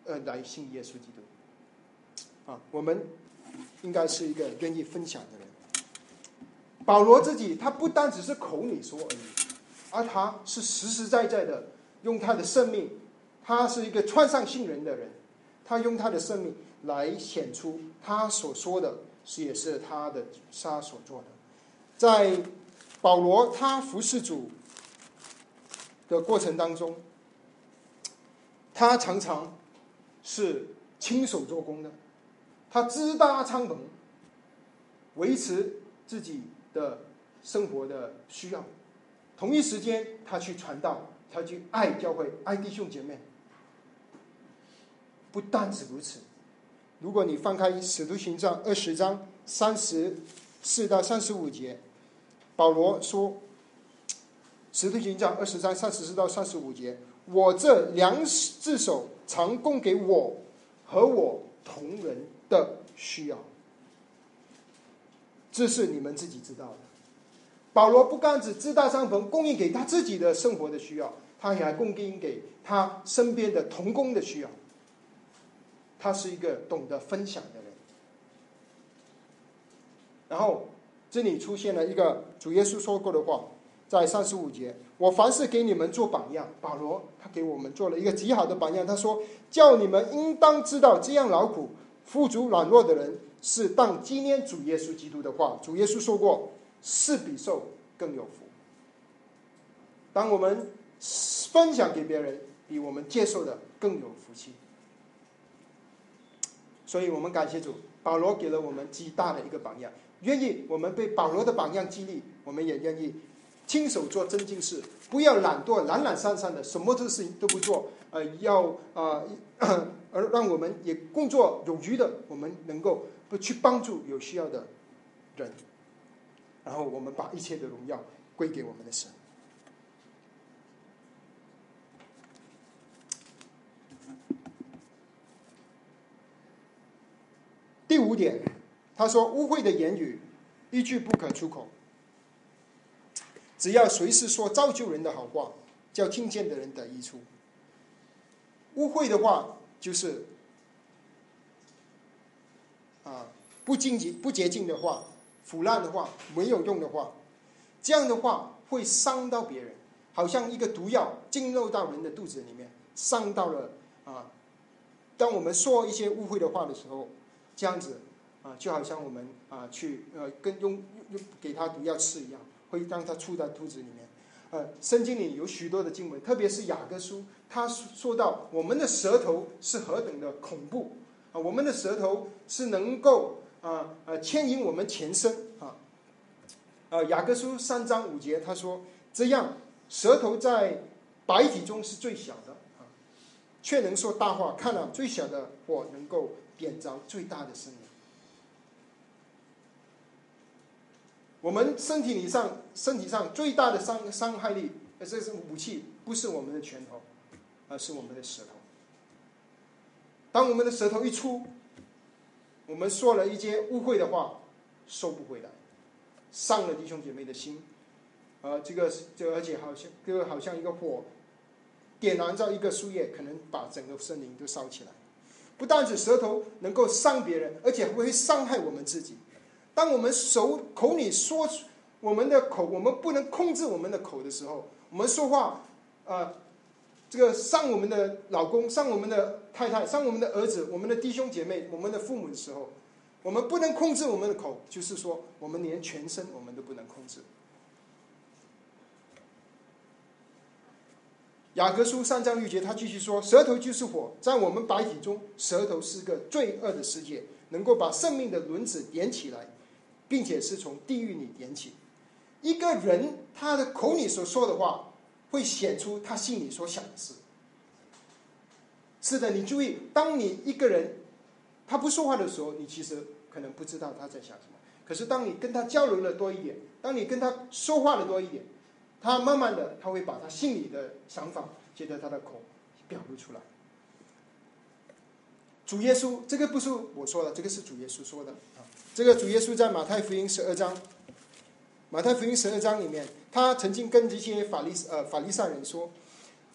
呃来信耶稣基督。啊，我们应该是一个愿意分享的人。保罗自己，他不单只是口里说而已，而他是实实在在的用他的生命，他是一个穿上信人的人，他用他的生命来显出他所说的是也是他的他所做的，在。保罗他服侍主的过程当中，他常常是亲手做工的，他支搭帐篷，维持自己的生活的需要。同一时间，他去传道，他去爱教会，爱弟兄姐妹。不单止如此，如果你翻开《使徒行传》二十章三十四到三十五节。保罗说：“使徒行传二十章三十四到三十五节，我这两只手常供给我和我同人的需要，这是你们自己知道的。保罗不单只自大帐篷供应给他自己的生活的需要，他还供应给他身边的同工的需要。他是一个懂得分享的人，然后。”这里出现了一个主耶稣说过的话，在三十五节，我凡是给你们做榜样。保罗他给我们做了一个极好的榜样，他说：“叫你们应当知道，这样劳苦、富足、软弱的人，是当纪念主耶稣基督的话。主耶稣说过，是比受更有福。当我们分享给别人，比我们接受的更有福气。所以我们感谢主，保罗给了我们极大的一个榜样。”愿意我们被保罗的榜样激励，我们也愿意亲手做真经事，不要懒惰、懒懒散散的，什么事情都不做。呃，要啊，而让我们也工作有余的，我们能够不去帮助有需要的人，然后我们把一切的荣耀归给我们的神。第五点。他说：“污秽的言语一句不可出口，只要随时说造就人的好话，叫听见的人得益处。污秽的话就是啊，不净洁、不洁净的话，腐烂的话，没有用的话，这样的话会伤到别人，好像一个毒药进入到人的肚子里面，伤到了啊。当我们说一些污秽的话的时候，这样子。”啊，就好像我们啊去呃跟用用给他毒药吃一样，会让他出在肚子里面。呃，圣经里有许多的经文，特别是雅各书，他说到我们的舌头是何等的恐怖啊！我们的舌头是能够啊呃牵引我们前身啊。呃，雅各书三章五节他说：“这样舌头在白体中是最小的啊，却能说大话。看了最小的我，能够点着最大的生命。”我们身体里上身体上最大的伤伤害力，呃，这是武器，不是我们的拳头，而是我们的舌头。当我们的舌头一出，我们说了一些污秽的话，收不回来，伤了弟兄姐妹的心，啊，这个这而且好像这个好像一个火，点燃着一个树叶，可能把整个森林都烧起来。不但是舌头能够伤别人，而且会伤害我们自己。当我们手口里说出我们的口，我们不能控制我们的口的时候，我们说话，啊，这个伤我们的老公，伤我们的太太，伤我们的儿子，我们的弟兄姐妹，我们的父母的时候，我们不能控制我们的口，就是说，我们连全身我们都不能控制。雅各书三章六节，他继续说：“舌头就是火，在我们白体中，舌头是个罪恶的世界，能够把生命的轮子点起来，并且是从地狱里点起。一个人他的口里所说的话，会显出他心里所想的事。是的，你注意，当你一个人他不说话的时候，你其实可能不知道他在想什么。可是当你跟他交流的多一点，当你跟他说话的多一点。”他慢慢的，他会把他心里的想法借着他的口表露出来。主耶稣，这个不是我说的，这个是主耶稣说的啊。这个主耶稣在马太福音十二章，马太福音十二章里面，他曾经跟这些法利呃法利赛人说，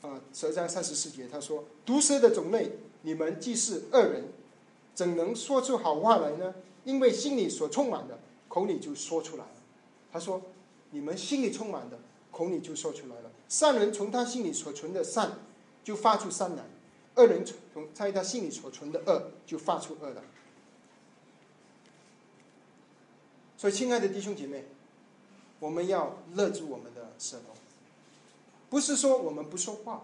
啊，十二章三十四节，他说：“毒蛇的种类，你们既是恶人，怎能说出好话来呢？因为心里所充满的，口里就说出来了。”他说：“你们心里充满的。”口里就说出来了。善人从他心里所存的善，就发出善来；恶人从在他心里所存的恶，就发出恶来。所以，亲爱的弟兄姐妹，我们要勒住我们的舌头，不是说我们不说话，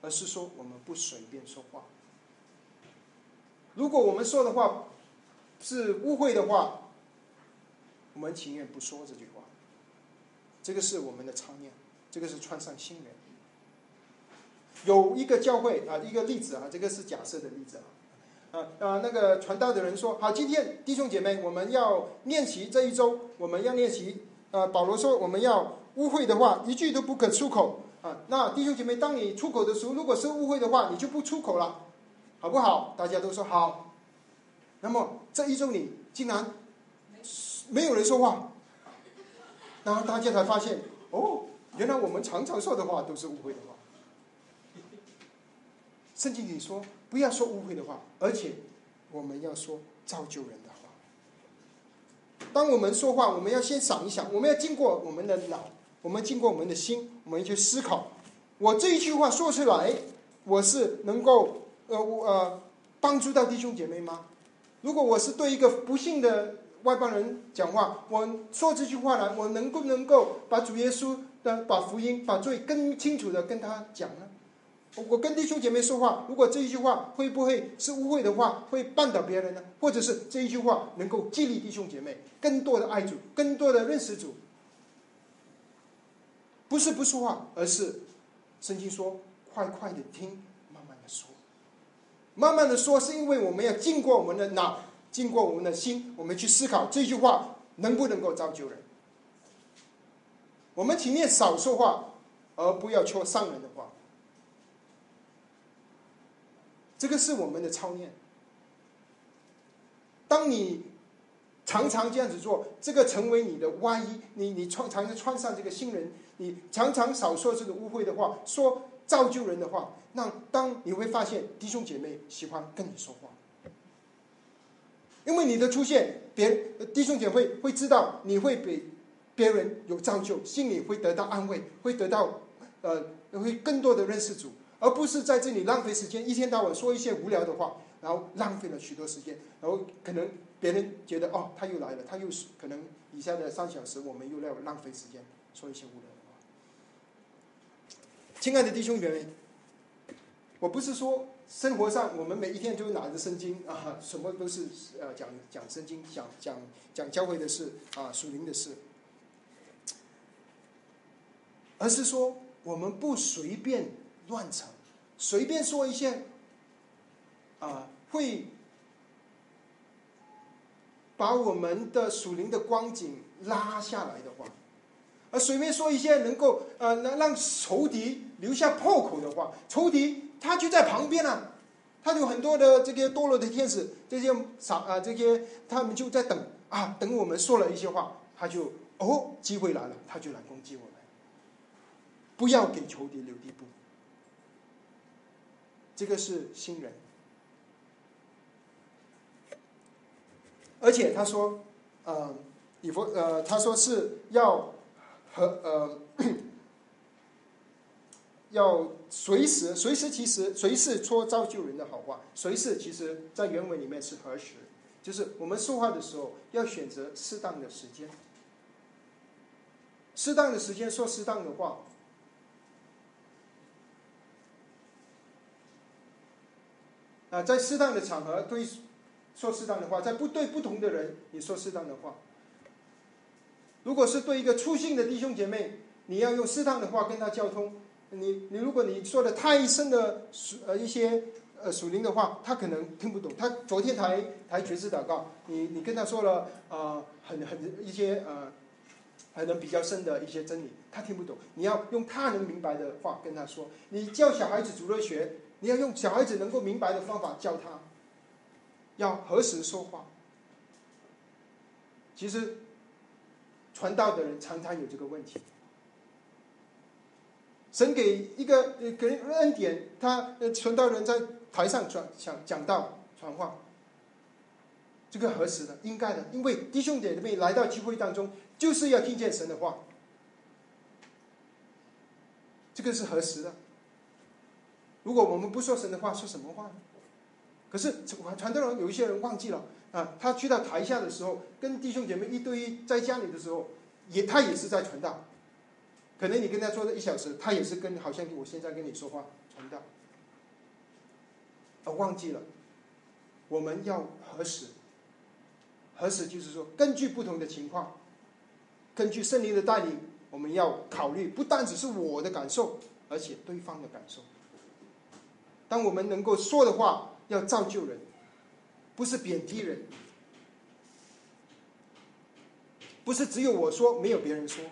而是说我们不随便说话。如果我们说的话是误会的话，我们情愿不说这句话。这个是我们的常念，这个是穿上新人。有一个教会啊，一个例子啊，这个是假设的例子啊，啊啊，那个传道的人说：“好，今天弟兄姐妹，我们要练习这一周，我们要练习。啊，保罗说我们要污秽的话一句都不可出口啊。那弟兄姐妹，当你出口的时候，如果是污秽的话，你就不出口了，好不好？大家都说好。那么这一周里竟然没有人说话。”然后大家才发现，哦，原来我们常常说的话都是误会的话。圣经里说，不要说误会的话，而且我们要说造就人的话。当我们说话，我们要先想一想，我们要经过我们的脑，我们经过我们的心，我们去思考，我这一句话说出来，我是能够呃我呃帮助到弟兄姐妹吗？如果我是对一个不幸的。外邦人讲话，我说这句话呢，我能不能够把主耶稣的、把福音、把最更清楚的跟他讲呢？我跟弟兄姐妹说话，如果这一句话会不会是误会的话，会绊倒别人呢？或者是这一句话能够激励弟兄姐妹更多的爱主、更多的认识主？不是不说话，而是圣经说快快的听，慢慢的说，慢慢的说，是因为我们要经过我们的脑。经过我们的心，我们去思考这句话能不能够造就人。我们请念少说话，而不要说伤人的话。这个是我们的操练。当你常常这样子做，这个成为你的外衣。你你穿常常穿上这个新人，你常常少说这个污秽的话，说造就人的话。那当你会发现弟兄姐妹喜欢跟你说话。因为你的出现，别弟兄姐妹会知道你会比别人有造就，心里会得到安慰，会得到呃会更多的认识主，而不是在这里浪费时间，一天到晚说一些无聊的话，然后浪费了许多时间，然后可能别人觉得哦他又来了，他又可能以下的三小时我们又要浪费时间说一些无聊的话。亲爱的弟兄姐妹，我不是说。生活上，我们每一天就拿着圣经啊，什么都是呃讲讲圣经，讲讲讲教会的事啊，属灵的事，而是说我们不随便乱扯，随便说一些啊会把我们的属灵的光景拉下来的话，而随便说一些能够呃能让仇敌留下破口的话，仇敌。他就在旁边呢，他有很多的这些堕落的天使，这些傻啊，这些他们就在等啊，等我们说了一些话，他就哦，机会来了，他就来攻击我们。不要给仇敌留地步。这个是新人，而且他说，呃，以佛呃，他说是要和呃，要随时随时其实随时说造就人的好话，随时其实在原文里面是何时，就是我们说话的时候要选择适当的时间，适当的时间说适当的话。啊，在适当的场合对说适当的话，在不对不同的人你说适当的话。如果是对一个粗心的弟兄姐妹，你要用适当的话跟他交通。你你如果你说的太深的属呃一些呃属灵的话，他可能听不懂。他昨天台台爵士祷告，你你跟他说了啊很很一些呃可能比较深的一些真理，他听不懂。你要用他能明白的话跟他说。你教小孩子主日学。你要用小孩子能够明白的方法教他，要何时说话。其实，传道的人常常有这个问题。神给一个给恩典，他传道人在台上传讲讲道传话，这个合适的，应该的，因为弟兄姐妹来到聚会当中，就是要听见神的话，这个是合适的。如果我们不说神的话，说什么话呢？可是传传道人有一些人忘记了啊，他去到台下的时候，跟弟兄姐妹一对一在家里的时候，也他也是在传道。可能你跟他说了一小时，他也是跟好像我现在跟你说话传道。啊，忘记了，我们要核实，核实就是说，根据不同的情况，根据圣灵的带领，我们要考虑不单只是我的感受，而且对方的感受。当我们能够说的话，要造就人，不是贬低人，不是只有我说，没有别人说。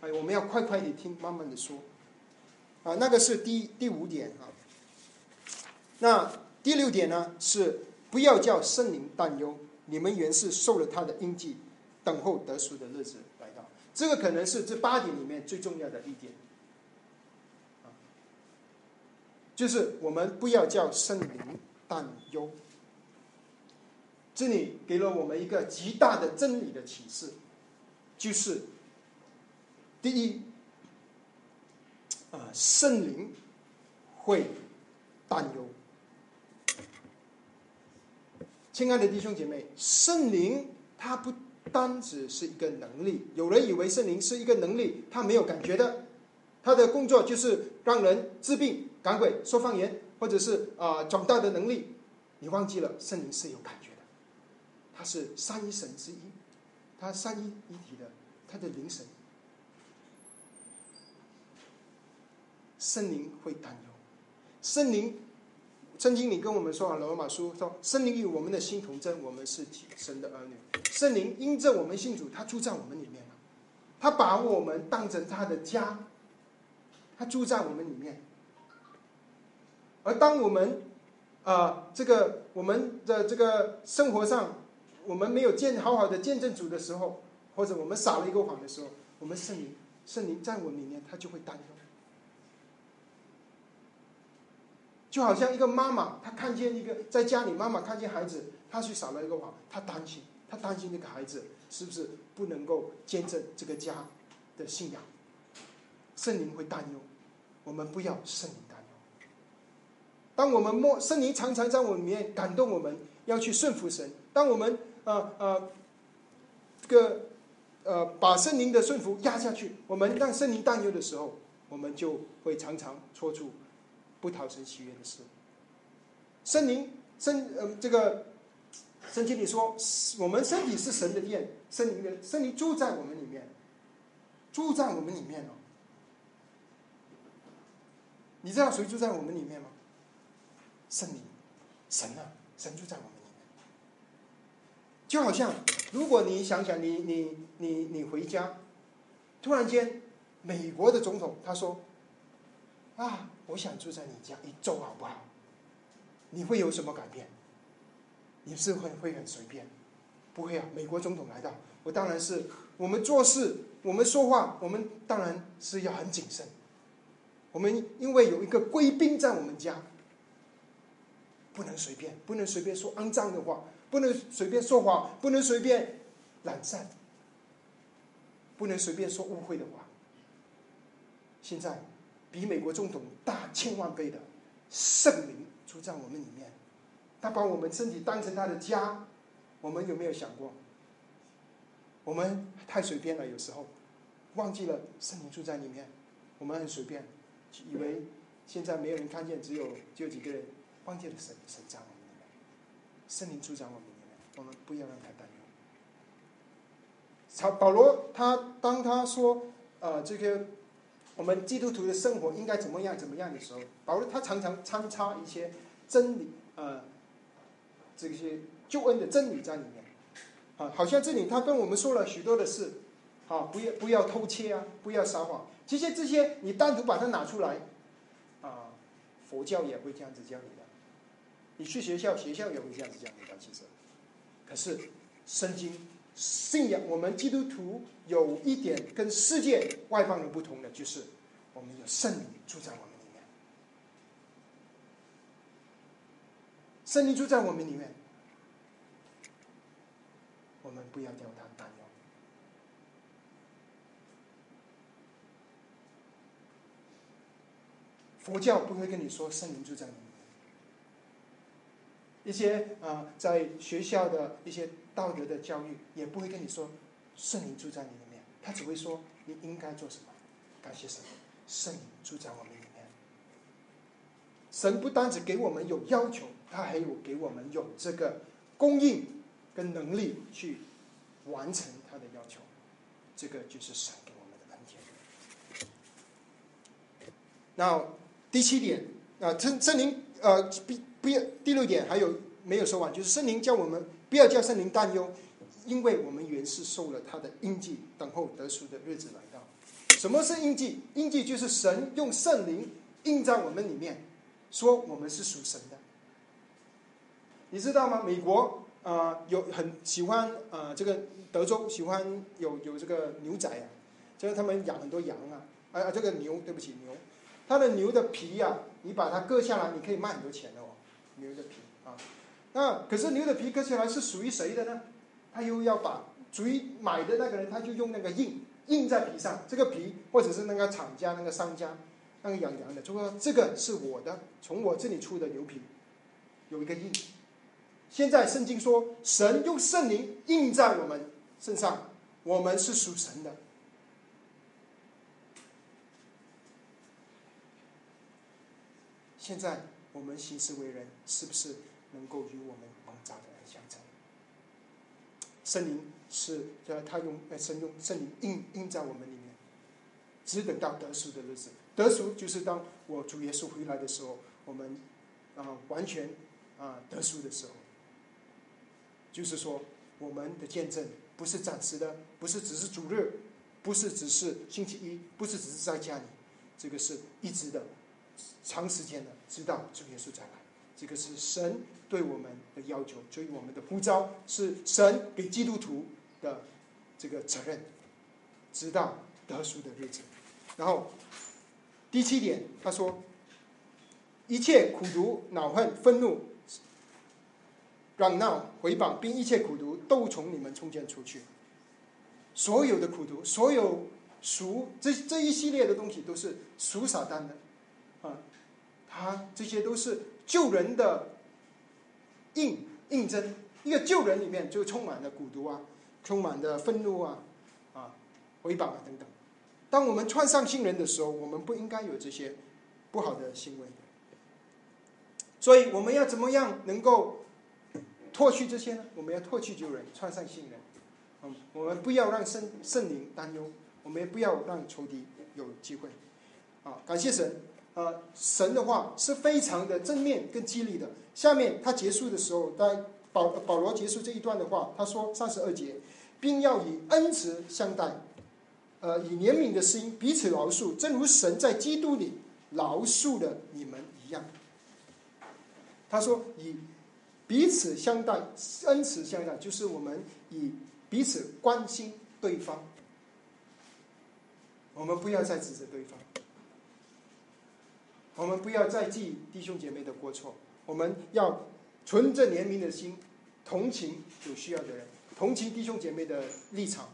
哎，我们要快快的听，慢慢的说。啊，那个是第第五点啊。那第六点呢是不要叫圣灵担忧，你们原是受了他的印记，等候得赎的日子来到。这个可能是这八点里面最重要的一点。就是我们不要叫圣灵担忧。这里给了我们一个极大的真理的启示，就是第一，啊，圣灵会担忧。亲爱的弟兄姐妹，圣灵它不单只是一个能力。有人以为圣灵是一个能力，他没有感觉的，他的工作就是让人治病。赶鬼、说方言，或者是啊长大的能力，你忘记了圣灵是有感觉的，他是三一神之一，他三一一体的，他的灵神，圣灵会担忧，圣灵，圣经里跟我们说啊，罗马书说，圣灵与我们的心同真，我们是神的儿女，圣灵因着我们信主，他住在我们里面，他把我们当成他的家，他住在我们里面。而当我们，啊，这个我们的这个生活上，我们没有见好好的见证主的时候，或者我们撒了一个谎的时候，我们圣灵圣灵在我里面，他就会担忧。就好像一个妈妈，她看见一个在家里，妈妈看见孩子，她去撒了一个谎，她担心，她担心这个孩子是不是不能够见证这个家的信仰，圣灵会担忧，我们不要圣灵担忧。当我们默圣灵常常在我里面感动我们，要去顺服神。当我们呃呃这个呃把圣灵的顺服压下去，我们让圣灵担忧的时候，我们就会常常做出不讨神喜悦的事。圣灵圣呃这个圣经里说，我们身体是神的殿，圣灵的圣灵住在我们里面，住在我们里面哦。你知道谁住在我们里面吗？圣灵，神啊，神住在我们里面。就好像，如果你想想，你你你你回家，突然间，美国的总统他说：“啊，我想住在你家一周，好不好？”你会有什么改变？你是会会很随便？不会啊！美国总统来到，我当然是我们做事，我们说话，我们当然是要很谨慎。我们因为有一个贵宾在我们家。不能随便，不能随便说肮脏的话，不能随便说谎，不能随便懒散，不能随便说误会的话。现在比美国总统大千万倍的圣灵住在我们里面，他把我们身体当成他的家。我们有没有想过？我们太随便了，有时候忘记了圣灵住在里面。我们很随便，以为现在没有人看见，只有只有几个人，忘记了神神在我们里面，圣灵住在我们里面，我们不要让他担忧。保罗他当他说呃这个我们基督徒的生活应该怎么样怎么样的时候，保罗他常常参差一些真理呃这些救恩的真理在里面。啊，好像这里他跟我们说了许多的事，啊，不要不要偷窃啊，不要撒谎。其实这些你单独把它拿出来，啊，佛教也会这样子教你的。你去学校，学校也会这样子教你的。其实，可是圣经信仰我们基督徒有一点跟世界外邦人不同的，就是我们有圣灵住在我们里面，圣灵住在我们里面。我们不要叫他担忧。佛教不会跟你说圣灵住在里面。一些啊，在学校的一些道德的教育也不会跟你说圣灵住在你里面，他只会说你应该做什么。感谢神，圣灵住在我们里面。神不单只给我们有要求，他还有给我们有这个供应。跟能力去完成他的要求，这个就是神给我们的恩典。那第七点啊，圣圣灵呃，不不要第六点还有没有说完？就是圣灵叫我们不要叫圣灵担忧，因为我们原是受了他的印记，等候得赎的日子来到。什么是印记？印记就是神用圣灵印在我们里面，说我们是属神的。你知道吗？美国。啊，有很喜欢啊，这个德州喜欢有有这个牛仔啊，就是他们养很多羊啊，啊这个牛，对不起牛，它的牛的皮呀，你把它割下来，你可以卖很多钱的哦，牛的皮啊，那可是牛的皮割下来是属于谁的呢？他又要把属于买的那个人，他就用那个印印在皮上，这个皮或者是那个厂家那个商家那个养羊的，就说这个是我的，从我这里出的牛皮，有一个印。现在圣经说，神用圣灵印在我们身上，我们是属神的。现在我们行事为人，是不是能够与我们蒙召的人相称？圣灵是呃他用神用圣灵印印在我们里面，只等到得赎的日子。得赎就是当我主耶稣回来的时候，我们啊完全啊得赎的时候。就是说，我们的见证不是暂时的，不是只是主日，不是只是星期一，不是只是在家里，这个是一直的、长时间的，直到主耶稣再来。这个是神对我们的要求，所以我们的呼召是神给基督徒的这个责任，直到得赎的日子。然后第七点，他说：一切苦毒、恼恨、愤怒。嚷闹、回谤，并一切苦毒，都从你们中间出去。所有的苦毒，所有属这这一系列的东西，都是属撒旦的，啊，他这些都是救人的应应征。一个救人里面就充满了苦毒啊，充满了愤怒啊，啊，回谤啊等等。当我们穿上新人的时候，我们不应该有这些不好的行为。所以我们要怎么样能够？脱去这些呢？我们要脱去旧人，穿上新人。嗯，我们不要让圣圣灵担忧，我们也不要让仇敌有机会。啊，感谢神。呃，神的话是非常的正面跟激励的。下面他结束的时候，在保保罗结束这一段的话，他说三十二节，并要以恩慈相待，呃，以怜悯的心彼此饶恕，正如神在基督里饶恕了你们一样。他说以。彼此相待，恩慈相待，就是我们以彼此关心对方。我们不要再指责对方，我们不要再记弟兄姐妹的过错，我们要存着怜悯的心，同情有需要的人，同情弟兄姐妹的立场。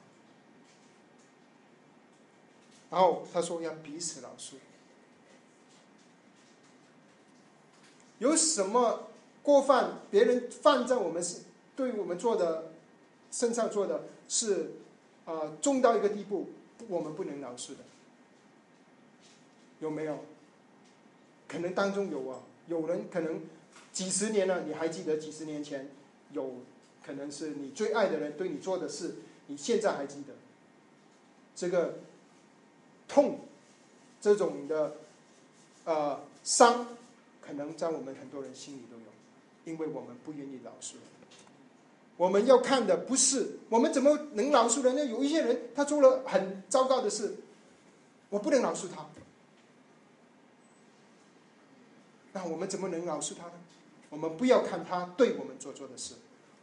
然后他说要彼此饶恕。有什么过犯，别人犯在我们是对我们做的身上做的是啊重到一个地步，我们不能饶恕的，有没有？可能当中有啊，有人可能几十年了，你还记得几十年前有可能是你最爱的人对你做的事，你现在还记得这个。痛，这种的，呃，伤，可能在我们很多人心里都有，因为我们不愿意饶恕。我们要看的不是我们怎么能饶恕人呢？有一些人他做了很糟糕的事，我不能饶恕他。那我们怎么能饶恕他呢？我们不要看他对我们所做的事，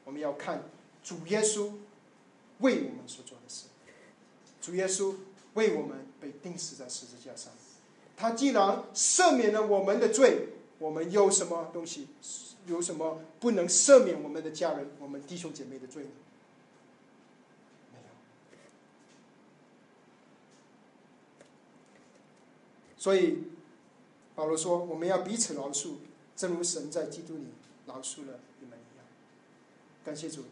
我们要看主耶稣为我们所做的事。主耶稣为我们。被钉死在十字架上，他既然赦免了我们的罪，我们有什么东西，有什么不能赦免我们的家人、我们弟兄姐妹的罪呢？没有。所以保罗说：“我们要彼此饶恕，正如神在基督里饶恕了你们一样。”感谢主，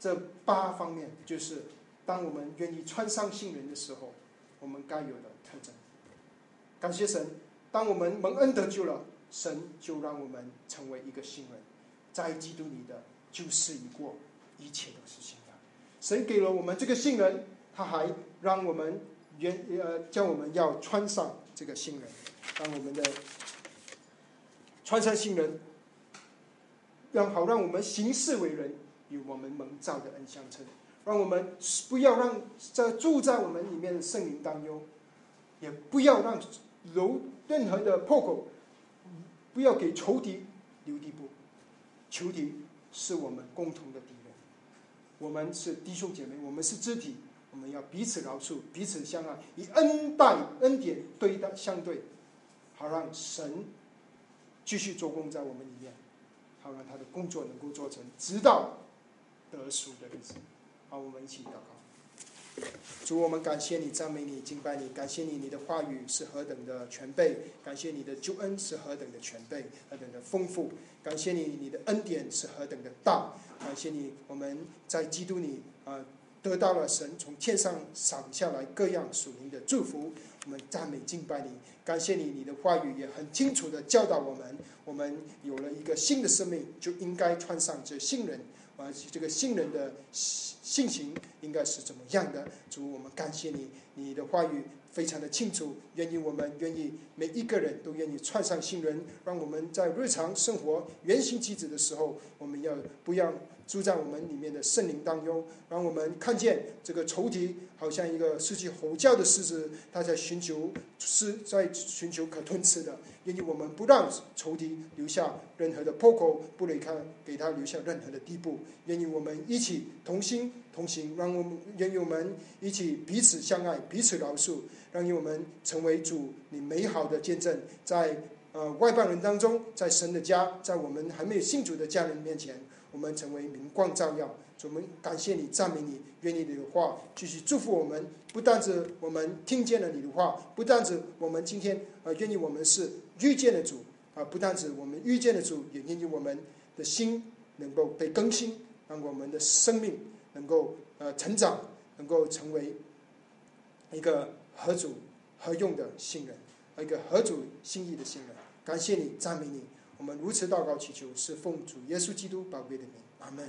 这八方面就是当我们愿意穿上信人的时候。我们该有的特征。感谢神，当我们蒙恩得救了，神就让我们成为一个新人，在基督里的旧事已过，一切都是新的。神给了我们这个新人，他还让我们原呃叫我们要穿上这个新人，让我们的穿山新人，让好让我们行事为人与我们蒙召的恩相称。让我们不要让在住在我们里面的圣灵担忧，也不要让留任何的破口，不要给仇敌留地步。仇敌是我们共同的敌人，我们是弟兄姐妹，我们是肢体，我们要彼此饶恕，彼此相爱，以恩待恩典对待相对，好让神继续做工在我们里面，好让他的工作能够做成，直到得赎的日子。好，我们一起祷告。主，我们感谢你，赞美你，敬拜你，感谢你，你的话语是何等的全备，感谢你的救恩是何等的全备，何等的丰富，感谢你，你的恩典是何等的大，感谢你，我们在基督里啊得到了神从天上赏下来各样属灵的祝福，我们赞美敬拜你，感谢你，你的话语也很清楚的教导我们，我们有了一个新的生命，就应该穿上这新人。啊，这个新人的性性情应该是怎么样的？主，我们感谢你，你的话语非常的清楚，愿意我们愿意每一个人都愿意穿上新人，让我们在日常生活原形机子的时候，我们要不要住在我们里面的圣灵当中，让我们看见这个仇敌好像一个失去吼叫的狮子，他在寻求是在寻求可吞吃的。愿意我们不让仇敌留下任何的破口，不离开给他留下任何的地步。愿意我们一起同心同行，让我们愿意我们一起彼此相爱，彼此饶恕，让我们成为主你美好的见证，在呃外邦人当中，在神的家，在我们还没有信主的家人面前，我们成为明光照耀。我们感谢你，赞美你，愿意你的话继续祝福我们。不但是我们听见了你的话，不但是我们今天呃愿意我们是遇见了主啊，不但是我们遇见了主，也愿意我们的心能够被更新，让我们的生命能够呃成长，能够成为一个合主合用的新人，一个合主心意的新人。感谢你，赞美你。我们如此祷告祈求，是奉主耶稣基督宝贵的名，阿门。